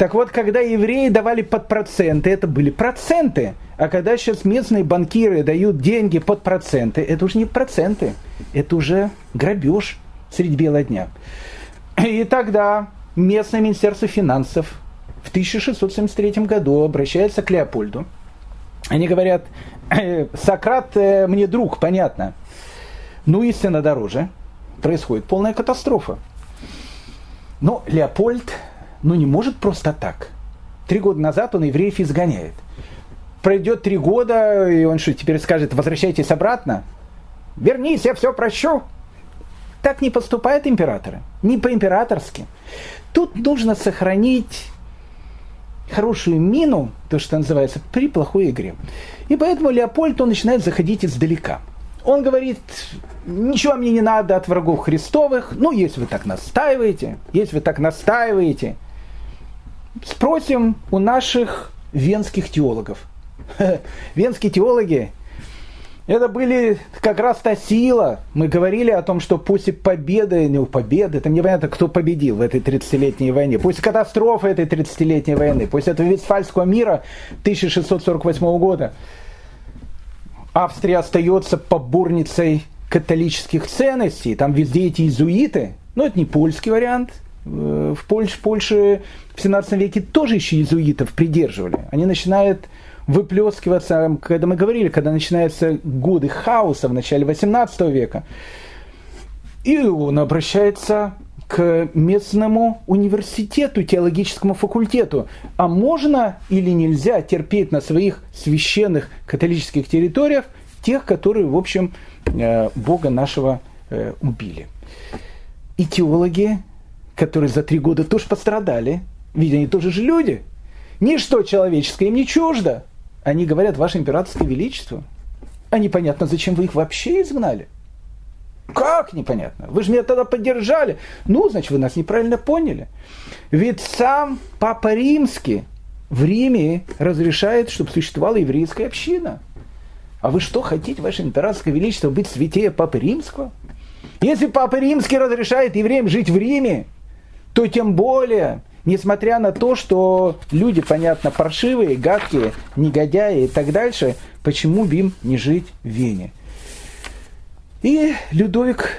Speaker 1: Так вот, когда евреи давали под проценты, это были проценты. А когда сейчас местные банкиры дают деньги под проценты, это уже не проценты. Это уже грабеж средь бела дня. И тогда местное министерство финансов в 1673 году обращается к Леопольду. Они говорят, «Э, Сократ э, мне друг, понятно. Ну, истина дороже. Происходит полная катастрофа. Но Леопольд, ну, не может просто так. Три года назад он евреев изгоняет. Пройдет три года, и он что, теперь скажет, возвращайтесь обратно? Вернись, я все прощу. Так не поступают императоры. Не по-императорски. Тут нужно сохранить хорошую мину, то, что называется, при плохой игре. И поэтому Леопольд, он начинает заходить издалека. Он говорит, ничего мне не надо от врагов Христовых, ну, если вы так настаиваете, если вы так настаиваете, спросим у наших венских теологов. Венские теологи это были как раз та сила. Мы говорили о том, что после победы, не победы, это непонятно, кто победил в этой 30-летней войне. После катастрофы этой 30-летней войны, после этого Вестфальского мира 1648 года, Австрия остается поборницей католических ценностей. Там везде эти иезуиты. Но это не польский вариант. Э, в Польше, Польше в 17 веке тоже еще иезуитов придерживали. Они начинают выплескиваться, когда мы говорили, когда начинаются годы хаоса в начале 18 века. И он обращается к местному университету, теологическому факультету. А можно или нельзя терпеть на своих священных католических территориях тех, которые, в общем, э, Бога нашего э, убили. И теологи, которые за три года тоже пострадали, ведь они тоже же люди. Ничто человеческое им не чуждо. Они говорят, ваше императорское величество, а непонятно, зачем вы их вообще изгнали. Как непонятно? Вы же меня тогда поддержали. Ну, значит, вы нас неправильно поняли. Ведь сам Папа Римский в Риме разрешает, чтобы существовала еврейская община. А вы что хотите, ваше императорское величество, быть святее Папы Римского? Если Папа Римский разрешает евреям жить в Риме, то тем более несмотря на то, что люди, понятно, паршивые, гадкие, негодяи и так дальше, почему бы им не жить в Вене? И Людовик,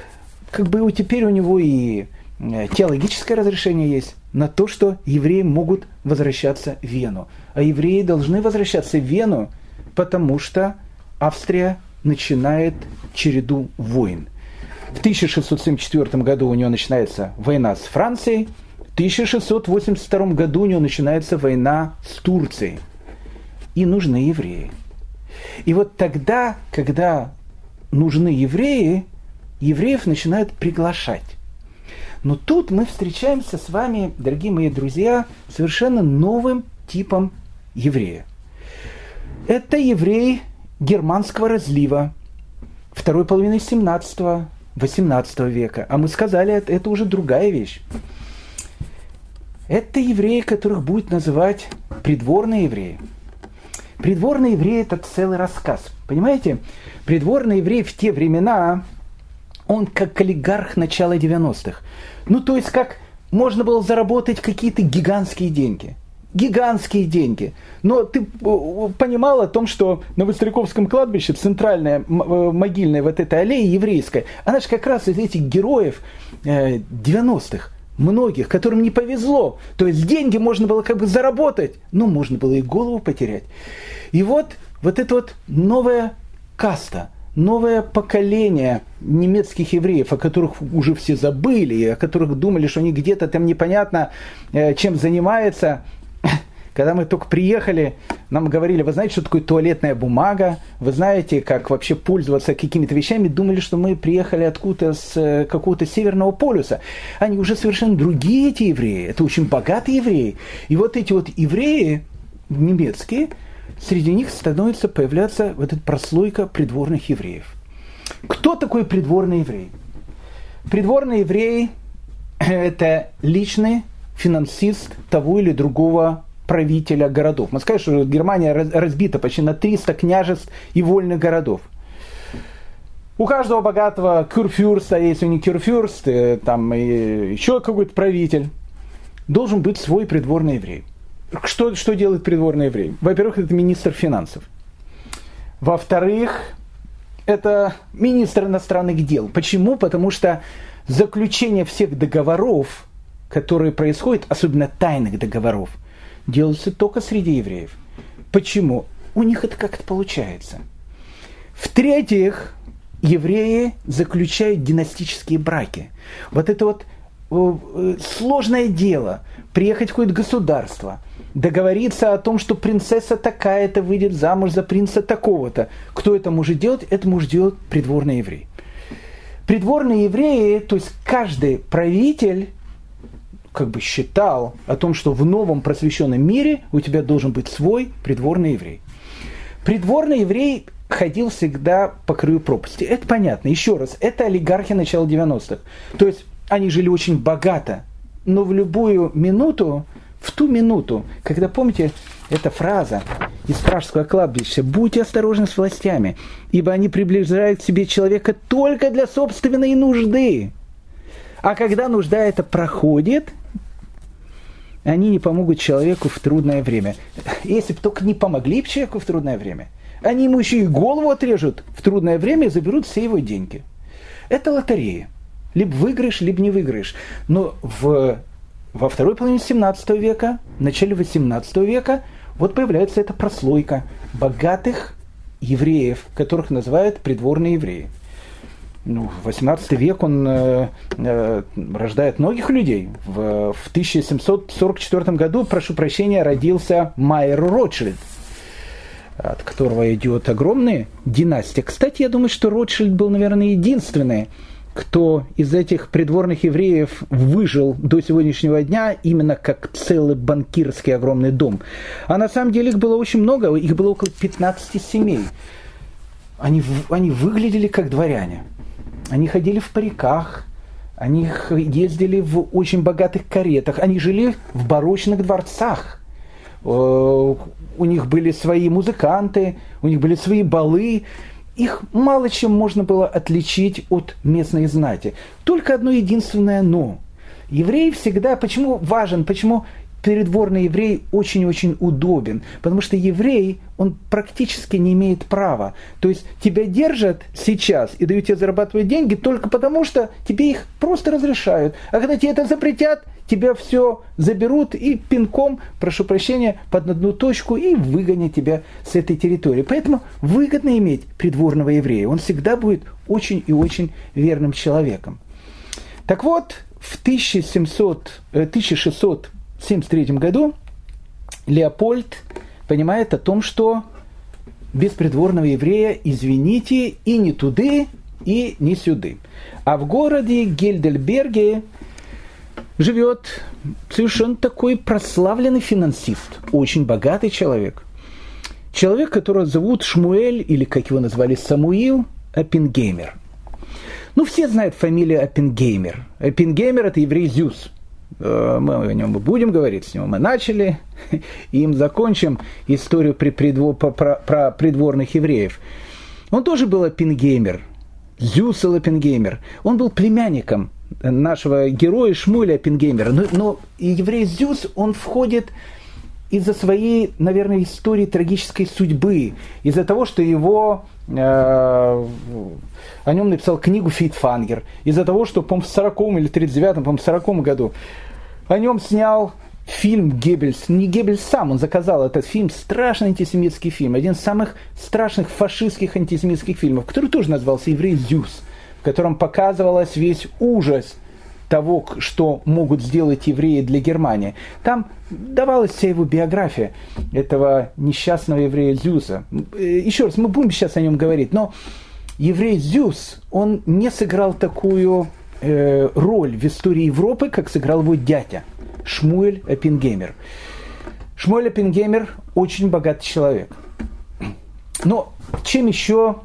Speaker 1: как бы теперь у него и э, теологическое разрешение есть на то, что евреи могут возвращаться в Вену. А евреи должны возвращаться в Вену, потому что Австрия начинает череду войн. В 1674 году у него начинается война с Францией, в 1682 году у него начинается война с Турцией. И нужны евреи. И вот тогда, когда нужны евреи, евреев начинают приглашать. Но тут мы встречаемся с вами, дорогие мои друзья, совершенно новым типом еврея. Это еврей германского разлива второй половины 17 18 века. А мы сказали, это, это уже другая вещь. Это евреи, которых будет называть придворные евреи. Придворные евреи – это целый рассказ. Понимаете? Придворный еврей в те времена, он как олигарх начала 90-х. Ну, то есть, как можно было заработать какие-то гигантские деньги гигантские деньги. Но ты э, понимал о том, что на Востряковском кладбище, центральная э, могильная вот эта аллея еврейская, она же как раз из этих героев 90-х, э, многих, которым не повезло. То есть деньги можно было как бы заработать, но можно было и голову потерять. И вот, вот эта вот новая каста – новое поколение немецких евреев, о которых уже все забыли, о которых думали, что они где-то там непонятно чем занимаются, когда мы только приехали, нам говорили, вы знаете, что такое туалетная бумага, вы знаете, как вообще пользоваться какими-то вещами, думали, что мы приехали откуда-то с э, какого-то северного полюса. Они уже совершенно другие эти евреи, это очень богатые евреи. И вот эти вот евреи немецкие, среди них становится появляться вот эта прослойка придворных евреев. Кто такой придворный еврей? Придворный еврей – это личный финансист того или другого правителя городов. Мы скажем, что Германия разбита почти на 300 княжеств и вольных городов. У каждого богатого кюрфюрста, если не кюрфюрст, э, там еще какой-то правитель, должен быть свой придворный еврей. Что, что делает придворный еврей? Во-первых, это министр финансов. Во-вторых, это министр иностранных дел. Почему? Потому что заключение всех договоров, которые происходят, особенно тайных договоров, делается только среди евреев. Почему? У них это как-то получается. В-третьих, евреи заключают династические браки. Вот это вот э, сложное дело, приехать в какое-то государство, договориться о том, что принцесса такая-то выйдет замуж за принца такого-то. Кто это может делать? Это может делать придворный еврей. Придворные евреи, то есть каждый правитель как бы считал о том, что в новом просвещенном мире у тебя должен быть свой придворный еврей. Придворный еврей ходил всегда по краю пропасти. Это понятно. Еще раз, это олигархи начала 90-х. То есть они жили очень богато, но в любую минуту, в ту минуту, когда, помните, эта фраза из пражского кладбища «Будьте осторожны с властями, ибо они приближают к себе человека только для собственной нужды». А когда нужда это проходит, они не помогут человеку в трудное время. Если бы только не помогли бы человеку в трудное время, они ему еще и голову отрежут в трудное время и заберут все его деньги. Это лотерея. Либо выиграешь, либо не выиграешь. Но в, во второй половине 17 века, в начале 18 века вот появляется эта прослойка богатых евреев, которых называют придворные евреи ну, 18 век он э, э, рождает многих людей. В, в 1744 году, прошу прощения, родился Майер Ротшильд, от которого идет огромная династия. Кстати, я думаю, что Ротшильд был, наверное, единственный, кто из этих придворных евреев выжил до сегодняшнего дня именно как целый банкирский огромный дом. А на самом деле их было очень много, их было около 15 семей. Они, они выглядели как дворяне. Они ходили в париках, они ездили в очень богатых каретах, они жили в барочных дворцах. Э, у них были свои музыканты, у них были свои балы. Их мало чем можно было отличить от местной знати. Только одно единственное «но». Еврей всегда, почему важен, почему придворный еврей очень-очень удобен, потому что еврей, он практически не имеет права. То есть тебя держат сейчас и дают тебе зарабатывать деньги только потому, что тебе их просто разрешают. А когда тебе это запретят, тебя все заберут и пинком, прошу прощения, под одну точку и выгонят тебя с этой территории. Поэтому выгодно иметь придворного еврея. Он всегда будет очень и очень верным человеком. Так вот, в 1700, 1673 э, году Леопольд понимает о том, что без придворного еврея, извините, и не туды, и не сюды. А в городе Гельдельберге живет совершенно такой прославленный финансист, очень богатый человек. Человек, которого зовут Шмуэль, или как его назвали, Самуил Оппенгеймер. Ну, все знают фамилию Оппенгеймер. Оппенгеймер – это еврей Зюс. Э, мы о нем будем говорить, с него мы начали, и им закончим историю при придвор, про, про придворных евреев. Он тоже был Оппенгеймер, Зюс Оппенгеймер. Он был племянником нашего героя Шмуля Оппенгеймера. Но, но еврей Зюс, он входит из-за своей, наверное, истории трагической судьбы, из-за того, что его э, о нем написал книгу Фейтфангер, из-за того, что, по-моему, в 40 или 39-м, по-моему, 40 году о нем снял фильм Геббельс, не Геббельс сам, он заказал этот фильм, страшный антисемитский фильм, один из самых страшных фашистских антисемитских фильмов, который тоже назывался «Еврей Зюс», в котором показывалось весь ужас того, что могут сделать евреи для Германии. Там давалась вся его биография этого несчастного еврея Зюса. Э, Еще раз, мы будем сейчас о нем говорить, но еврей Зюс, он не сыграл такую э, роль в истории Европы, как сыграл его дядя Шмуэль Оппенгеймер. Шмуэль Оппенгеймер очень богатый человек. Но чем еще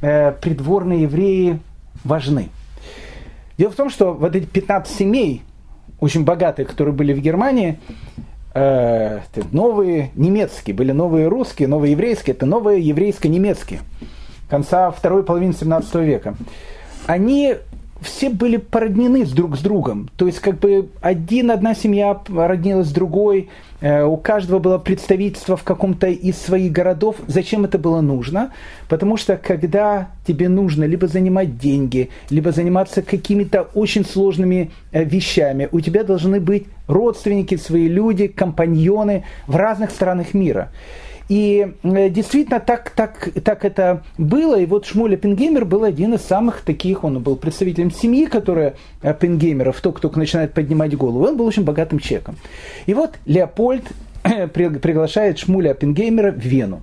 Speaker 1: э, придворные евреи важны? Дело в том, что вот эти 15 семей, очень богатые, которые были в Германии, э, новые немецкие, были новые русские, новые еврейские, это новые еврейско-немецкие конца второй половины 17 века. Они все были породнены друг с другом. То есть как бы один, одна семья роднилась с другой, э, у каждого было представительство в каком-то из своих городов. Зачем это было нужно? Потому что когда тебе нужно либо занимать деньги, либо заниматься какими-то очень сложными э, вещами, у тебя должны быть родственники, свои люди, компаньоны в разных странах мира. И э, действительно так, так, так это было. И вот Шмуль Оппенгеймер был один из самых таких, он был представителем семьи, которая Оппенгеймеров, кто, кто начинает поднимать голову. Он был очень богатым человеком. И вот Леопольд приглашает Шмуля Оппенгеймера в Вену.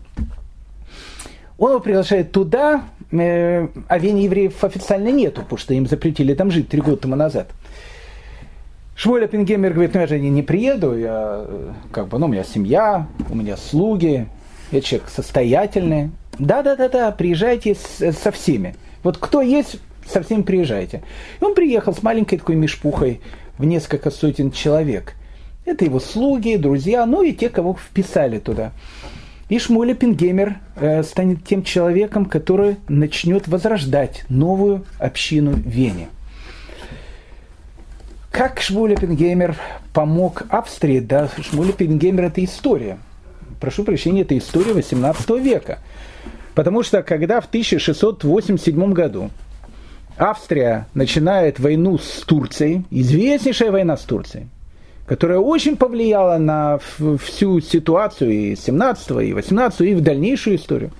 Speaker 1: Он его приглашает туда, э, а Вене евреев официально нету, потому что им запретили там жить три года тому назад. Шмуль Оппенгеймер говорит, ну я же не, приеду, я, э, как бы, ну, у меня семья, у меня слуги, я человек состоятельный. Да-да-да-да, приезжайте с, со всеми. Вот кто есть, со всеми приезжайте. И он приехал с маленькой такой мешпухой в несколько сотен человек. Это его слуги, друзья, ну и те, кого вписали туда. И Шмуля Пингеймер э, станет тем человеком, который начнет возрождать новую общину в Вене. Как Шмуля Пингеймер помог Австрии? Да, Шмуля Пингеймер – это история – прошу прощения, это история 18 века. Потому что когда в 1687 году Австрия начинает войну с Турцией, известнейшая война с Турцией, которая очень повлияла на всю ситуацию и 17 и 18 и в дальнейшую историю.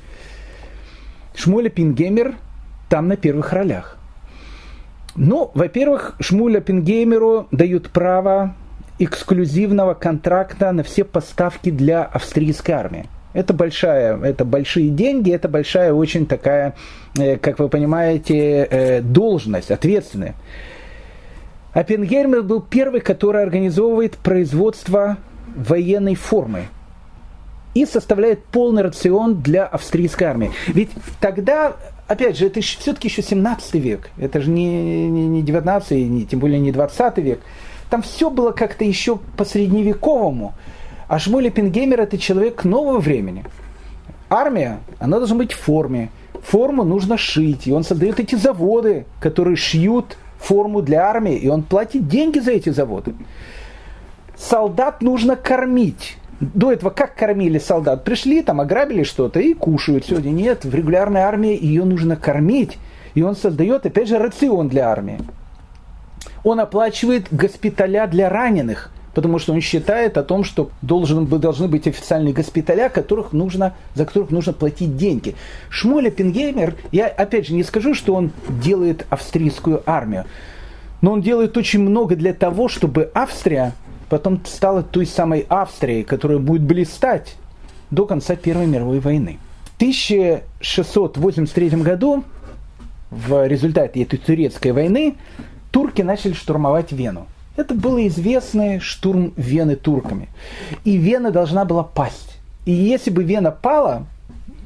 Speaker 1: Шмуля Пингеймер там на первых ролях. Ну, во-первых, Шмуля Пингеймеру дают право эксклюзивного контракта на все поставки для австрийской армии. Это большая, это большие деньги, это большая очень такая, э, как вы понимаете, э, должность, ответственная. Оппенгеймер был первый, который организовывает производство военной формы и составляет полный рацион для австрийской армии. Ведь тогда, опять же, это все-таки еще 17 век, это же не, не, не 19, не, тем более не 20 век. Там все было как-то еще по-средневековому. А Шмуэль Пингеймер – это человек нового времени. Армия, она должна быть в форме. Форму нужно шить. И он создает эти заводы, которые шьют форму для армии. И он платит деньги за эти заводы. солдат нужно кормить. До этого как кормили солдат? Пришли, там ограбили что-то и кушают. Сегодня нет, в регулярной армии ее нужно кормить. И он создает, опять же, рацион для армии. Он оплачивает госпиталя для раненых, потому что он считает о том, что должен, должны быть официальные госпиталя, которых нужно, за которых нужно платить деньги. Шмоля Пингеймер, я опять же не скажу, что он делает австрийскую армию, но он делает очень много для того, чтобы Австрия потом стала той самой Австрией, которая будет блистать до конца Первой мировой войны. В 1683 году в результате этой турецкой войны турки начали штурмовать Вену. Это был известный штурм Вены турками. И Вена должна была пасть. И если бы Вена пала,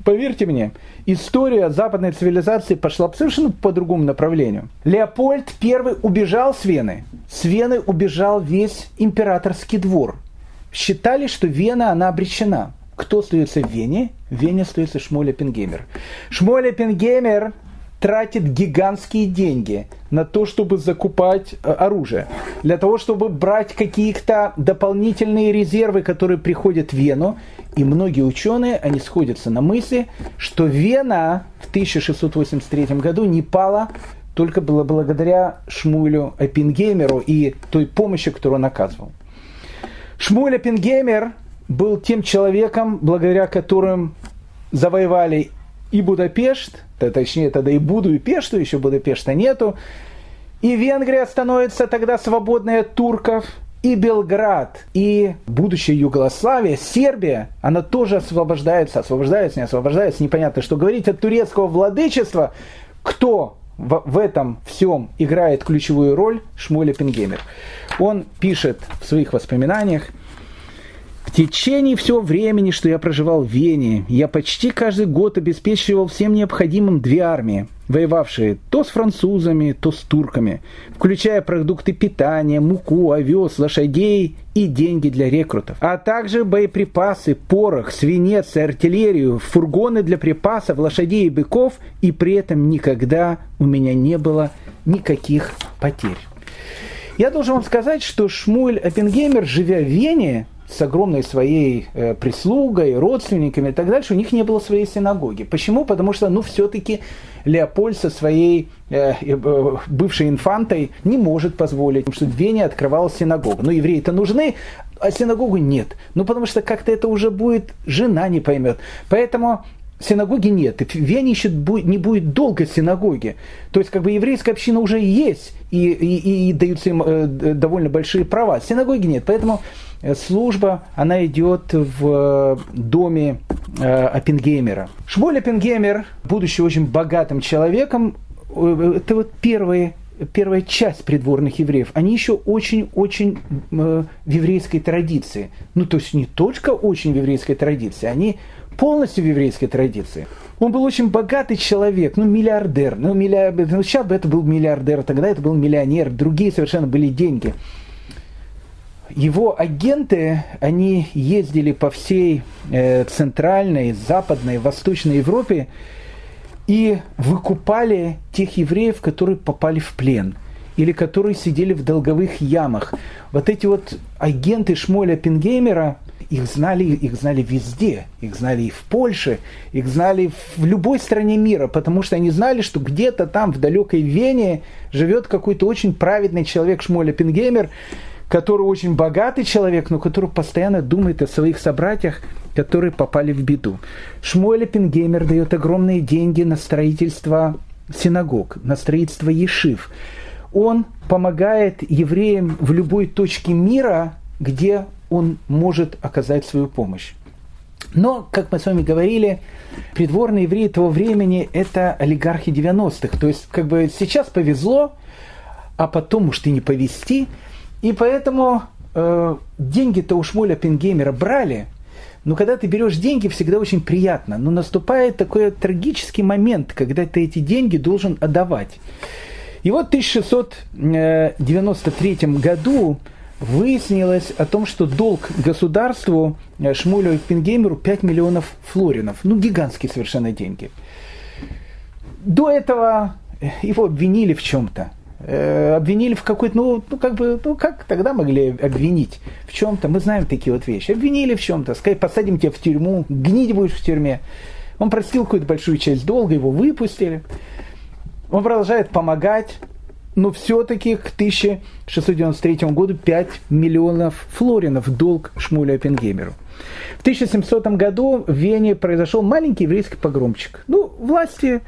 Speaker 1: поверьте мне, история западной цивилизации пошла совершенно по другому направлению. Леопольд I убежал с Вены. С Вены убежал весь императорский двор. Считали, что Вена, она обречена. Кто остается в Вене? В Вене остается Шмоля Пенгеймер. Шмоля Пенгеймер тратит гигантские деньги на то, чтобы закупать э, оружие, для того, чтобы брать какие-то дополнительные резервы, которые приходят в Вену. И многие ученые, они сходятся на мысли, что Вена в 1683 году не пала только было благодаря Шмулю Эппингеймеру и той помощи, которую он оказывал. Шмуль Эппингеймер был тем человеком, благодаря которым завоевали и Будапешт, точнее тогда и Буду, и Пешту, еще Будапешта нету, и Венгрия становится тогда свободной от турков, и Белград, и будущая Югославия, Сербия, она тоже освобождается, освобождается, не освобождается, непонятно, что говорить от турецкого владычества, кто в, в этом всем играет ключевую роль? Шмуля Пенгеймер. Он пишет в своих воспоминаниях – течение всего времени, что я проживал в Вене, я почти каждый год обеспечивал всем необходимым две армии, воевавшие то с французами, то с турками, включая продукты питания, муку, овес, лошадей и деньги для рекрутов, а также боеприпасы, порох, свинец артиллерию, фургоны для припасов, лошадей и быков, и при этом никогда у меня не было никаких потерь. Я должен вам сказать, что Шмуль Оппенгеймер, живя в Вене, с огромной своей э, прислугой, родственниками и так дальше, у них не было своей синагоги. Почему? Потому что, ну, все-таки Леопольд со своей э, э, бывшей инфантой не может позволить, потому что в Вене открывалась синагога. Но евреи-то нужны, а синагогу нет. Ну, потому что как-то это уже будет, жена не поймет. Поэтому синагоги нет. И в Вене еще не будет долго синагоги. То есть, как бы еврейская община уже есть, и, и, и даются им э, довольно большие права. Синагоги нет. Поэтому служба, она идет в э, доме э, Оппенгеймера. Шмоль Оппенгеймер, будучи очень богатым человеком, это вот первые первая часть придворных евреев, они еще очень-очень э, в еврейской традиции. Ну, то есть не только очень в еврейской традиции, они полностью в еврейской традиции. Он был очень богатый человек, ну, миллиардер. Ну, миллиардер, ну, сейчас бы это был миллиардер, тогда это был миллионер, другие совершенно были деньги его агенты, они ездили по всей э, центральной, западной, восточной Европе и выкупали тех евреев, которые попали в плен или которые сидели в долговых ямах. Вот эти вот агенты Шмоля Пингеймера, их знали, их знали везде, их знали и в Польше, их знали в любой стране мира, потому что они знали, что где-то там в далекой Вене живет какой-то очень праведный человек Шмоля Пингеймер, который очень богатый человек, но который постоянно думает о своих собратьях, которые попали в беду. Шмуэль Пингеймер дает огромные деньги на строительство синагог, на строительство ешив. Он помогает евреям в любой точке мира, где он может оказать свою помощь. Но, как мы с вами говорили, придворные евреи того времени – это олигархи 90-х. То есть, как бы сейчас повезло, а потом, может, и не повезти – и поэтому э, деньги-то у Шмоля Пенгеймера брали, но когда ты берешь деньги, всегда очень приятно. Но наступает такой трагический момент, когда ты эти деньги должен отдавать. И вот в 1693 году выяснилось о том, что долг государству э, Шмулю Пенгеймеру 5 миллионов флоринов. Ну, гигантские совершенно деньги. До этого его обвинили в чем-то. Э, обвинили в какой-то, ну, ну, как бы, ну, как тогда могли обвинить в чем-то? Мы знаем такие вот вещи. Обвинили в чем-то, сказать, посадим тебя в тюрьму, гнить будешь в тюрьме. Он простил какую-то большую часть долга, его выпустили. Он продолжает помогать, но все-таки к 1693 году 5 миллионов флоринов долг Шмулю Оппенгеймеру. В 1700 году в Вене произошел маленький еврейский погромчик. Ну, власти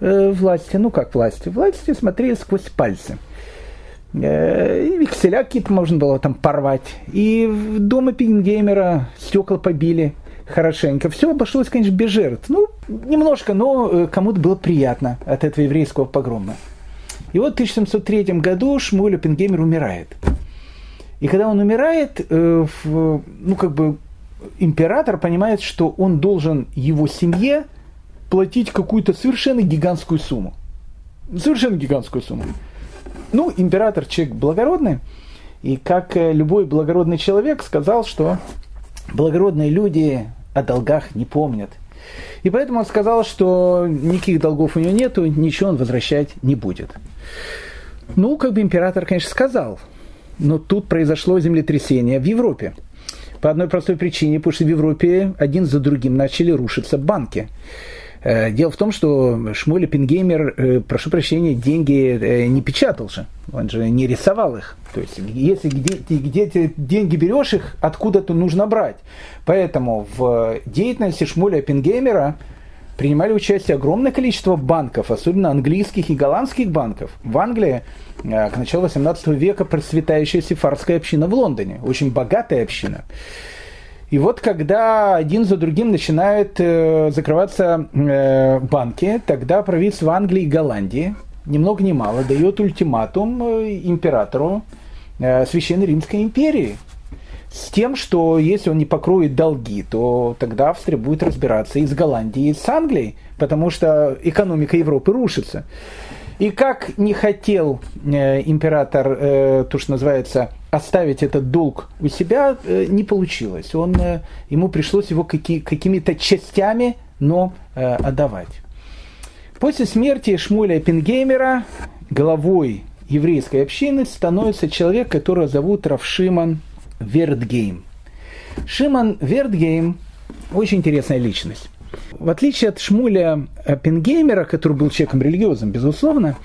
Speaker 1: э, власти, ну как власти, власти смотрели сквозь пальцы. Э, и векселя какие-то можно было там порвать. И в дома Пингеймера стекла побили хорошенько. Все обошлось, конечно, без жертв. Ну, немножко, но э, кому-то было приятно от этого еврейского погрома. И вот в 1703 году Шмуль Оппенгеймер умирает. И когда он умирает, ну как бы император понимает, что он должен его семье платить какую-то совершенно гигантскую сумму. Совершенно гигантскую сумму. Ну, император человек благородный, и как э, любой благородный человек сказал, что благородные люди о долгах не помнят. И поэтому он сказал, что никаких долгов у него нету, ничего он возвращать не будет. Ну, как бы император, конечно, сказал, но тут произошло землетрясение в Европе. По одной простой причине, потому что в Европе один за другим начали рушиться банки. Э, дело в том, что Шмуэль Пингеймер, э, прошу прощения, деньги э, не печатал же. Он же не рисовал их. То есть, если где, где ты деньги берешь их, откуда-то нужно брать. Поэтому в деятельности Шмуля Пингеймера принимали участие огромное количество банков, особенно английских и голландских банков. В Англии к началу 18 века процветающая сефардская община в Лондоне, очень богатая община. И вот когда один за другим начинают э, закрываться э, банки, тогда правительство Англии и Голландии ни много ни мало дает ультиматум э, императору э, Священной Римской империи с тем, что если он не покроет долги, то тогда Австрия будет разбираться и с Голландией, и с Англией, потому что экономика Европы рушится. И как не хотел э, император, э, то, что называется, оставить этот долг у себя э, не получилось. Он, э, ему пришлось его каки, какими-то частями, но э, отдавать. После смерти Шмуля Пингеймера главой еврейской общины становится человек, которого зовут Рав Шимон Вертгейм. Шимон Вертгейм очень интересная личность. В отличие от Шмуля Оппенгеймера, который был человеком религиозным, безусловно,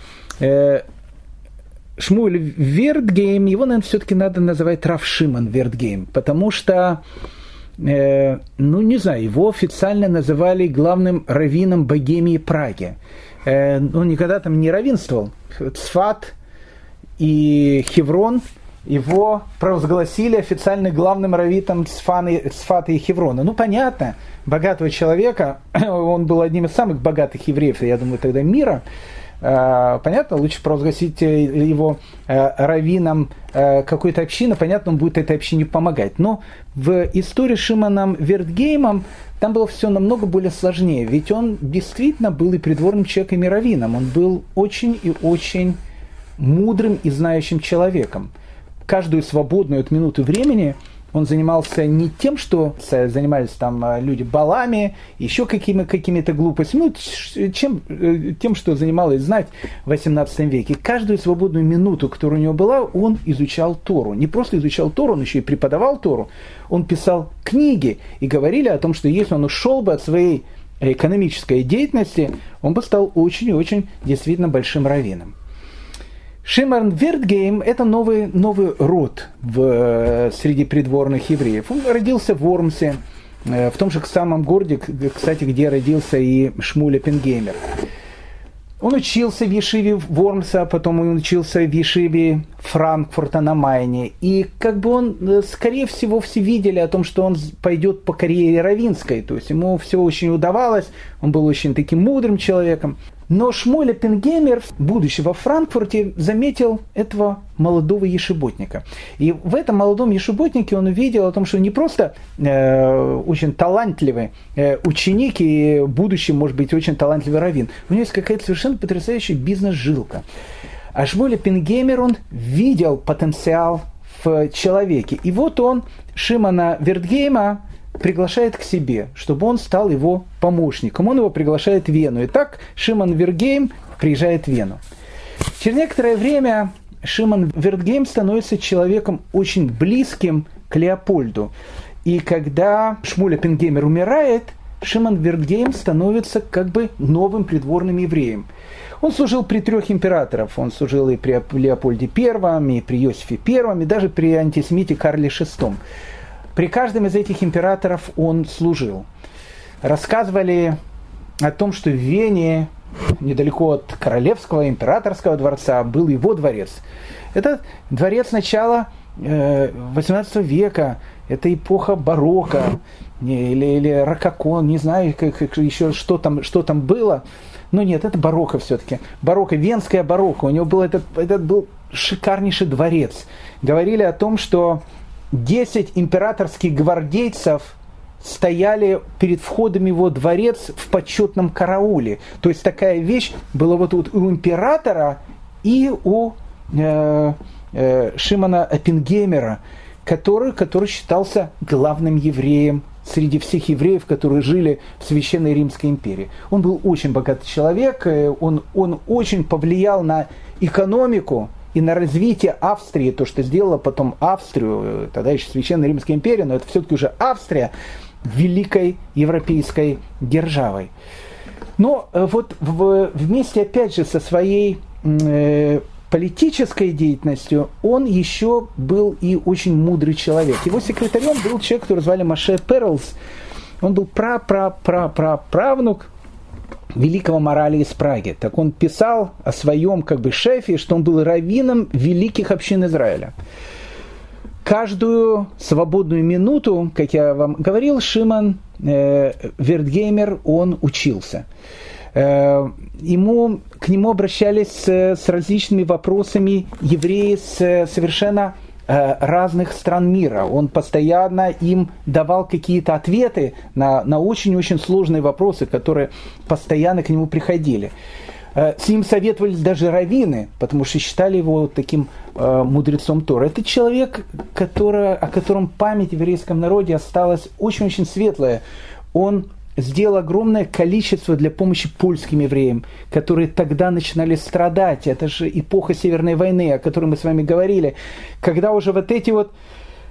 Speaker 1: Шмуль Вертгейм, его, наверное, все-таки надо называть Рав Шимон Вертгейм, потому что, э, ну, не знаю, его официально называли главным раввином Богемии Праги. Э, он никогда там не равенствовал. Цфат и Хеврон его провозгласили официально главным раввитом Цфата и Хеврона. Ну, понятно, богатого человека, он был одним из самых богатых евреев, я думаю, тогда мира, понятно, лучше провозгласить э, его э, раввином какой-то общины, понятно, он будет этой общине помогать. Но в истории с Шиманом Вертгеймом там было все намного более сложнее, ведь он действительно был и придворным человеком, и раввином. Он был очень и очень мудрым и знающим человеком. Каждую свободную от минуты времени – он занимался не тем, что занимались там а, люди балами, еще какими, какими-то глупостями, ну, чем, э, тем, что занималось знать в 18 веке. Каждую свободную минуту, которая у него была, он изучал Тору. Не просто изучал Тору, он еще и преподавал Тору. Он писал книги и говорили о том, что если он ушел бы от своей экономической деятельности, он бы стал очень и очень действительно большим раввином. Шимарн Вертгейм – это новый, новый род в, э, среди придворных евреев. Он родился в Вормсе, э, в том же самом городе, кстати, где родился и Шмуля Пенгеймер. Он учился в Ешиве Вормса, потом он учился в Ешиве Франкфурта на Майне. И как бы он, э, скорее всего, все видели о том, что он пойдет по карьере равинской. То есть ему все очень удавалось, он был очень таким мудрым человеком. Но Шмуэль Пенгеймер, будучи во Франкфурте, заметил этого молодого ешеботника. И в этом молодом ешеботнике он увидел о том, что не просто э, очень талантливый э, ученик и будущий, может быть, очень талантливый раввин. У него есть какая-то совершенно потрясающая бизнес-жилка. А Шмуэль Пенгеймер, он видел потенциал в человеке. И вот он Шимона Вертгейма приглашает к себе, чтобы он стал его помощником. Он его приглашает в Вену. И так Шимон Вертгейм приезжает в Вену. Через некоторое время Шимон Вертгейм становится человеком очень близким к Леопольду. И когда Шмуэль Оппенгеймер умирает, Шимон Вертгейм становится как бы новым придворным евреем. Он служил при трех императорах. Он служил и при Леопольде I, и при Иосифе I, и даже при антисемите Карле VI. При каждом из этих императоров он служил. Рассказывали о том, что в Вене, недалеко от королевского императорского дворца, был его дворец. Это дворец начала 18 э, века, это эпоха барокко или, или рококо, не знаю, как, как еще что там, что там было. Но нет, это барокко все-таки. Барокко, венская барокко. У него был этот, этот был шикарнейший дворец. Говорили о том, что 10 императорских гвардейцев стояли перед входом его дворец в почетном карауле. То есть такая вещь была вот, вот у императора и у э, э, Шимона Оппенгеймера, который, который считался главным евреем среди всех евреев, которые жили в Священной Римской империи. Он был очень богатый человек, э, он, он очень повлиял на экономику и на развитие Австрии, то, что сделала потом Австрию, тогда еще Священная Римская империя, но это все-таки уже Австрия, великой европейской державой. Но э, вот в, вместе, опять же, со своей э, политической деятельностью он еще был и очень мудрый человек. Его секретарем был человек, который звали Маше Перлс. Он был пра-пра-пра-пра-правнук великого морали из Праги. Так он писал о своем как бы шефе, что он был раввином великих общин Израиля. Каждую свободную минуту, как я вам говорил, Шиман э, Вертгеймер, он учился. Э, ему, к нему обращались с, с различными вопросами евреи с совершенно э, разных стран мира. Он постоянно им давал какие-то ответы на, на очень-очень сложные вопросы, которые постоянно к нему приходили. Э, с ним советовались даже раввины, потому что считали его таким э, мудрецом Тора. Это человек, который, о котором память в еврейском народе осталась очень-очень светлая. Он сделал огромное количество для помощи польским евреям, которые тогда начинали страдать. Это же эпоха Северной войны, о которой мы с вами говорили. Когда уже вот эти вот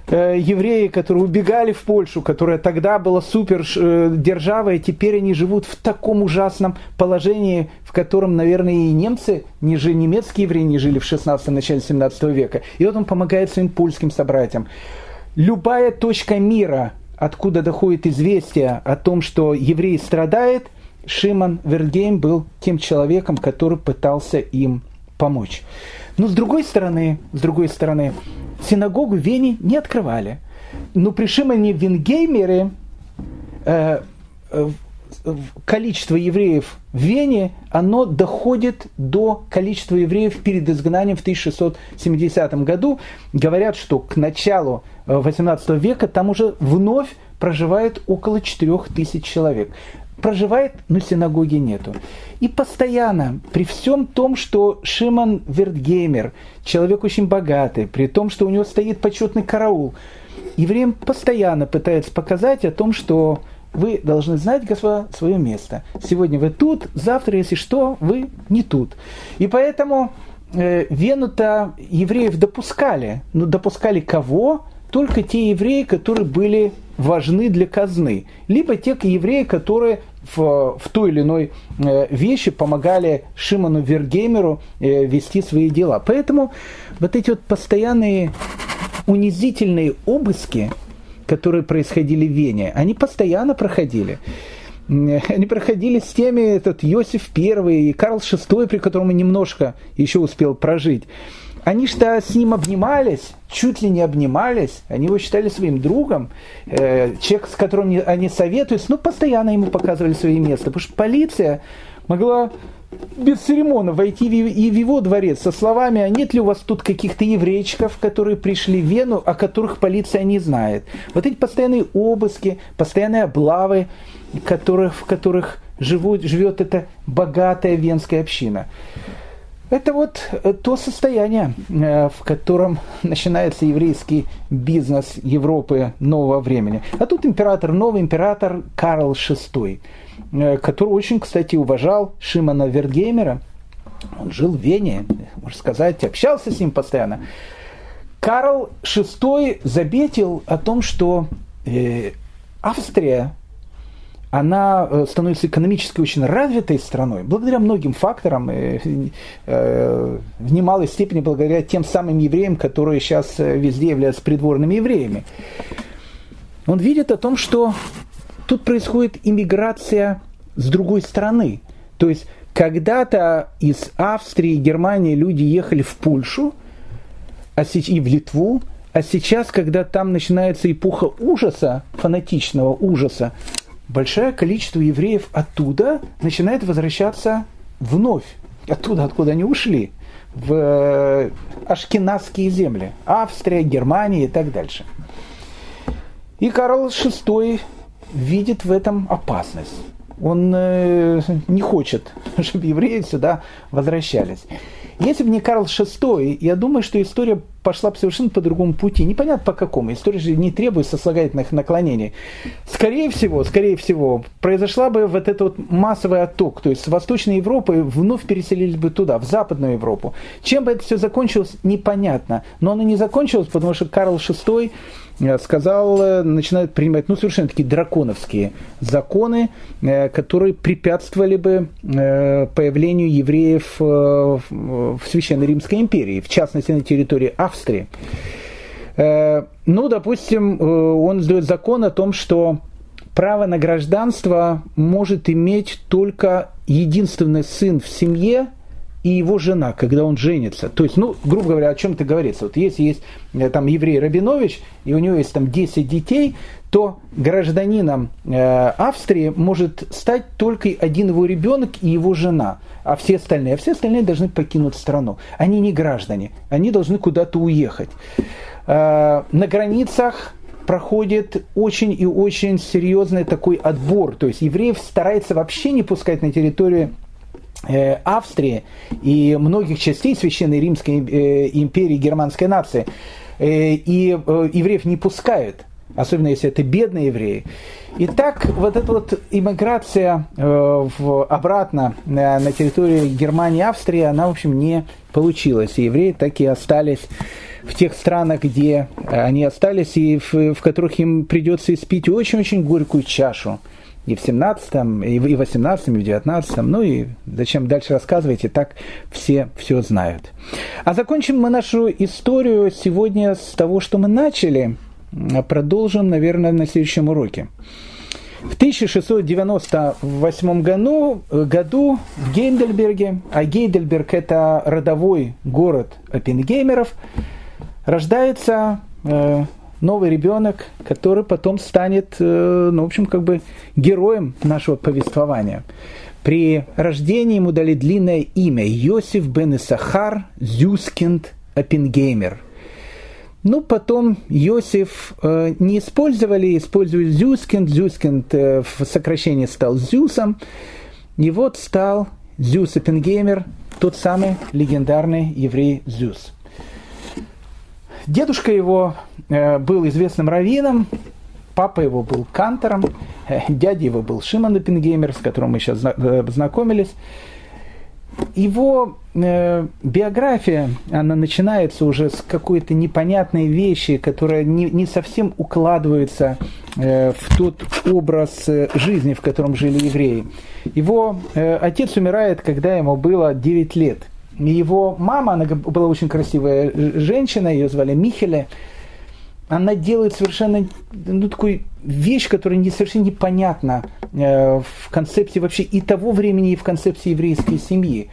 Speaker 1: э, евреи, которые убегали в Польшу, которая тогда была супер э, державой, теперь они живут в таком ужасном положении, в котором, наверное, и немцы, не жили, немецкие евреи не жили в 16 начале 17 века. И вот он помогает своим польским собратьям. Любая точка мира, откуда доходит известие о том, что еврей страдает, Шимон Вергейм был тем человеком, который пытался им помочь. Но с другой стороны, с другой стороны, синагогу в Вене не открывали. Но при Шимоне Венгеймере э, э, количество евреев в Вене, оно доходит до количества евреев перед изгнанием в 1670 году. Говорят, что к началу 18 э, века там уже вновь проживает около 4000 человек. Проживает, но синагоги нету. И постоянно, при всем том, что Шимон Вертгеймер, человек очень богатый, при том, что у него стоит почетный караул, евреям постоянно пытается показать о том, что вы должны знать, господа, свое место. Сегодня вы тут, завтра, если что, вы не тут. И поэтому э, Вену-то евреев допускали. Но допускали кого? Только те евреи, которые были важны для казны. Либо те евреи, которые в, в той или иной э, вещи помогали Шимону Вергеймеру э, вести свои дела. Поэтому вот эти вот постоянные унизительные обыски, которые происходили в Вене, они постоянно проходили. Они проходили с теми, этот Иосиф I и Карл VI, при котором он немножко еще успел прожить. Они что с ним обнимались, чуть ли не обнимались, они его считали своим другом, э, человек, с которым они советуются, ну, постоянно ему показывали свое место, потому что полиция могла без церемона войти в его дворец со словами, а нет ли у вас тут каких-то еврейчиков, которые пришли в Вену, о которых полиция не знает. Вот эти постоянные обыски, постоянные облавы, которых, в которых живут, живет эта богатая венская община. Это вот э, то состояние, э, в котором начинается еврейский бизнес Европы нового времени. А тут император, новый император Карл VI. Э, который очень, кстати, уважал Шимона Вергеймера. он жил в Вене, можно сказать, общался с ним постоянно. Карл VI заметил о том, что э, Австрия она э, становится экономически очень развитой страной, благодаря многим факторам, в немалой степени благодаря тем самым евреям, которые сейчас везде являются придворными евреями. Он видит о том, что тут происходит иммиграция с другой стороны. То есть когда-то из Австрии и Германии люди ехали в Польшу а и в Литву, а сейчас, когда там начинается эпоха ужаса, фанатичного ужаса, большое количество евреев оттуда начинает возвращаться вновь. Оттуда, откуда они ушли. В э, ашкенадские земли. Австрия, Германия и так дальше. И Карл VI видит в этом опасность. Он э, не хочет, чтобы евреи сюда возвращались. Если бы не Карл VI, я думаю, что история пошла бы совершенно по другому пути. Непонятно по какому. История же не требует сослагательных наклонений. Скорее всего, скорее всего, произошла бы вот этот вот массовый отток. То есть с Восточной Европы вновь переселились бы туда, в Западную Европу. Чем бы это все закончилось, непонятно. Но оно не закончилось, потому что Карл VI сказал, э, начинают принимать ну, совершенно такие драконовские законы, э, которые препятствовали бы появлению евреев в Священной Римской империи, в частности на территории Австрии. Ну, допустим, он сдает закон о том, что право на гражданство может иметь только единственный сын в семье – и его жена, когда он женится. То есть, ну, грубо говоря, о чем это говорится. Вот если есть э, там еврей Рабинович, и у него есть там 10 детей, то гражданином э, Австрии может стать только один его ребенок и его жена, а все остальные, а все остальные должны покинуть страну. Они не граждане, они должны куда-то уехать. Э, на границах проходит очень и очень серьезный такой отбор. То есть евреев старается вообще не пускать на территорию Австрии и многих частей Священной Римской э, империи германской нации. Э, и евреев не пускают, особенно если это бедные евреи. И так вот эта вот иммиграция в, обратно на территорию Германии и Австрии, она, в общем, не получилась. И евреи так и остались в тех странах, где они остались, и в, в которых им придется испить очень-очень горькую чашу и в 17-м, и в 18-м, и в 19-м, ну и зачем дальше рассказывать, и так все все знают. А закончим мы нашу историю сегодня с того, что мы начали, продолжим, наверное, на следующем уроке. В 1698 году, году в Гейдельберге, а Гейдельберг это родовой город оппенгеймеров, рождается э, новый ребенок, который потом станет, э, ну, в общем, как бы героем нашего повествования. При рождении ему дали длинное имя Йосиф бен Исахар Зюскинд Оппенгеймер. Ну, потом Йосиф э, не использовали, использовали Зюскинд. Зюскинд э, в сокращении стал Зюсом. И вот стал Зюс Оппенгеймер, тот самый легендарный еврей Зюс. Дедушка его э, был известным раввином, папа его был кантором, э, дядя его был Шимон Эппенгеймер, с которым мы сейчас э, знакомились. Его биография, она начинается уже с какой-то непонятной вещи, которая не, не совсем укладывается в тот образ жизни, в котором жили евреи. Его отец умирает, когда ему было 9 лет – его мама, она была очень красивая женщина, ее звали Михеле, она делает совершенно ну, такую вещь, которая не, совершенно непонятна э, в концепции вообще и того времени, и в концепции еврейской семьи.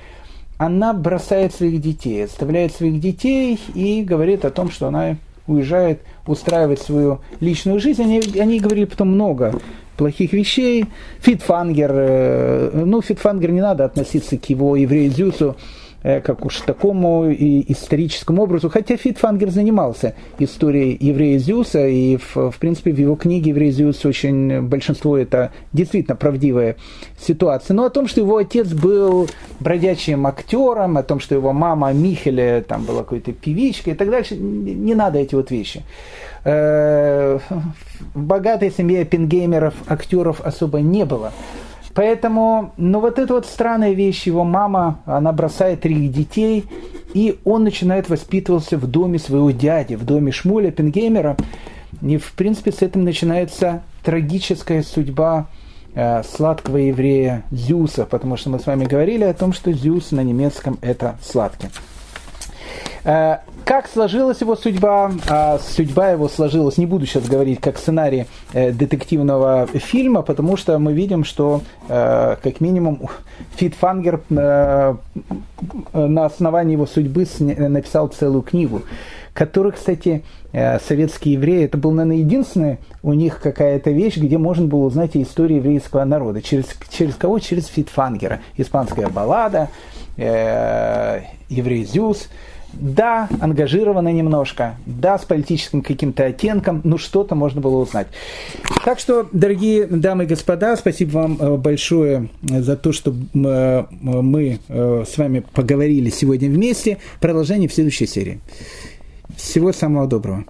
Speaker 1: Она бросает своих детей, оставляет своих детей и говорит о том, что она уезжает устраивать свою личную жизнь. Они, они говорили потом много плохих вещей. Фитфангер, э, ну, Фитфангер не надо относиться к его еврею Зюсу, как уж такому и историческому образу, хотя Фитфангер занимался историей еврея Зюса, и в, в принципе в его книге «Еврей Зюс» очень большинство это действительно правдивая ситуация. Но о том, что его отец был бродячим актером, о том, что его мама Михеля там была какой-то певичкой и так дальше, не надо эти вот вещи. Э, в богатой семье пингеймеров, актеров особо не было. Поэтому, ну вот это вот странная вещь, его мама, она бросает трех детей, и он начинает воспитываться в доме своего дяди, в доме Шмуля Пенгеймера. И, в принципе, с этим начинается трагическая судьба э, сладкого еврея Зюса, потому что мы с вами говорили о том, что Зюс на немецком это сладкий. Э, как сложилась его судьба? А судьба его сложилась, не буду сейчас говорить, как сценарий э, детективного фильма, потому что мы видим, что э, как минимум Фитфангер на основании его судьбы написал целую книгу, которую, кстати, советские евреи, это был, наверное, единственная у них какая-то вещь, где можно было узнать историю еврейского народа. Через, через кого? Через Фитфангера. Испанская баллада, э, еврей Зюс – да, ангажировано немножко, да, с политическим каким-то оттенком, но что-то можно было узнать. Так что, дорогие дамы и господа, спасибо вам э, большое за то, что э, мы э, с вами поговорили сегодня вместе. Продолжение в следующей серии. Всего самого доброго.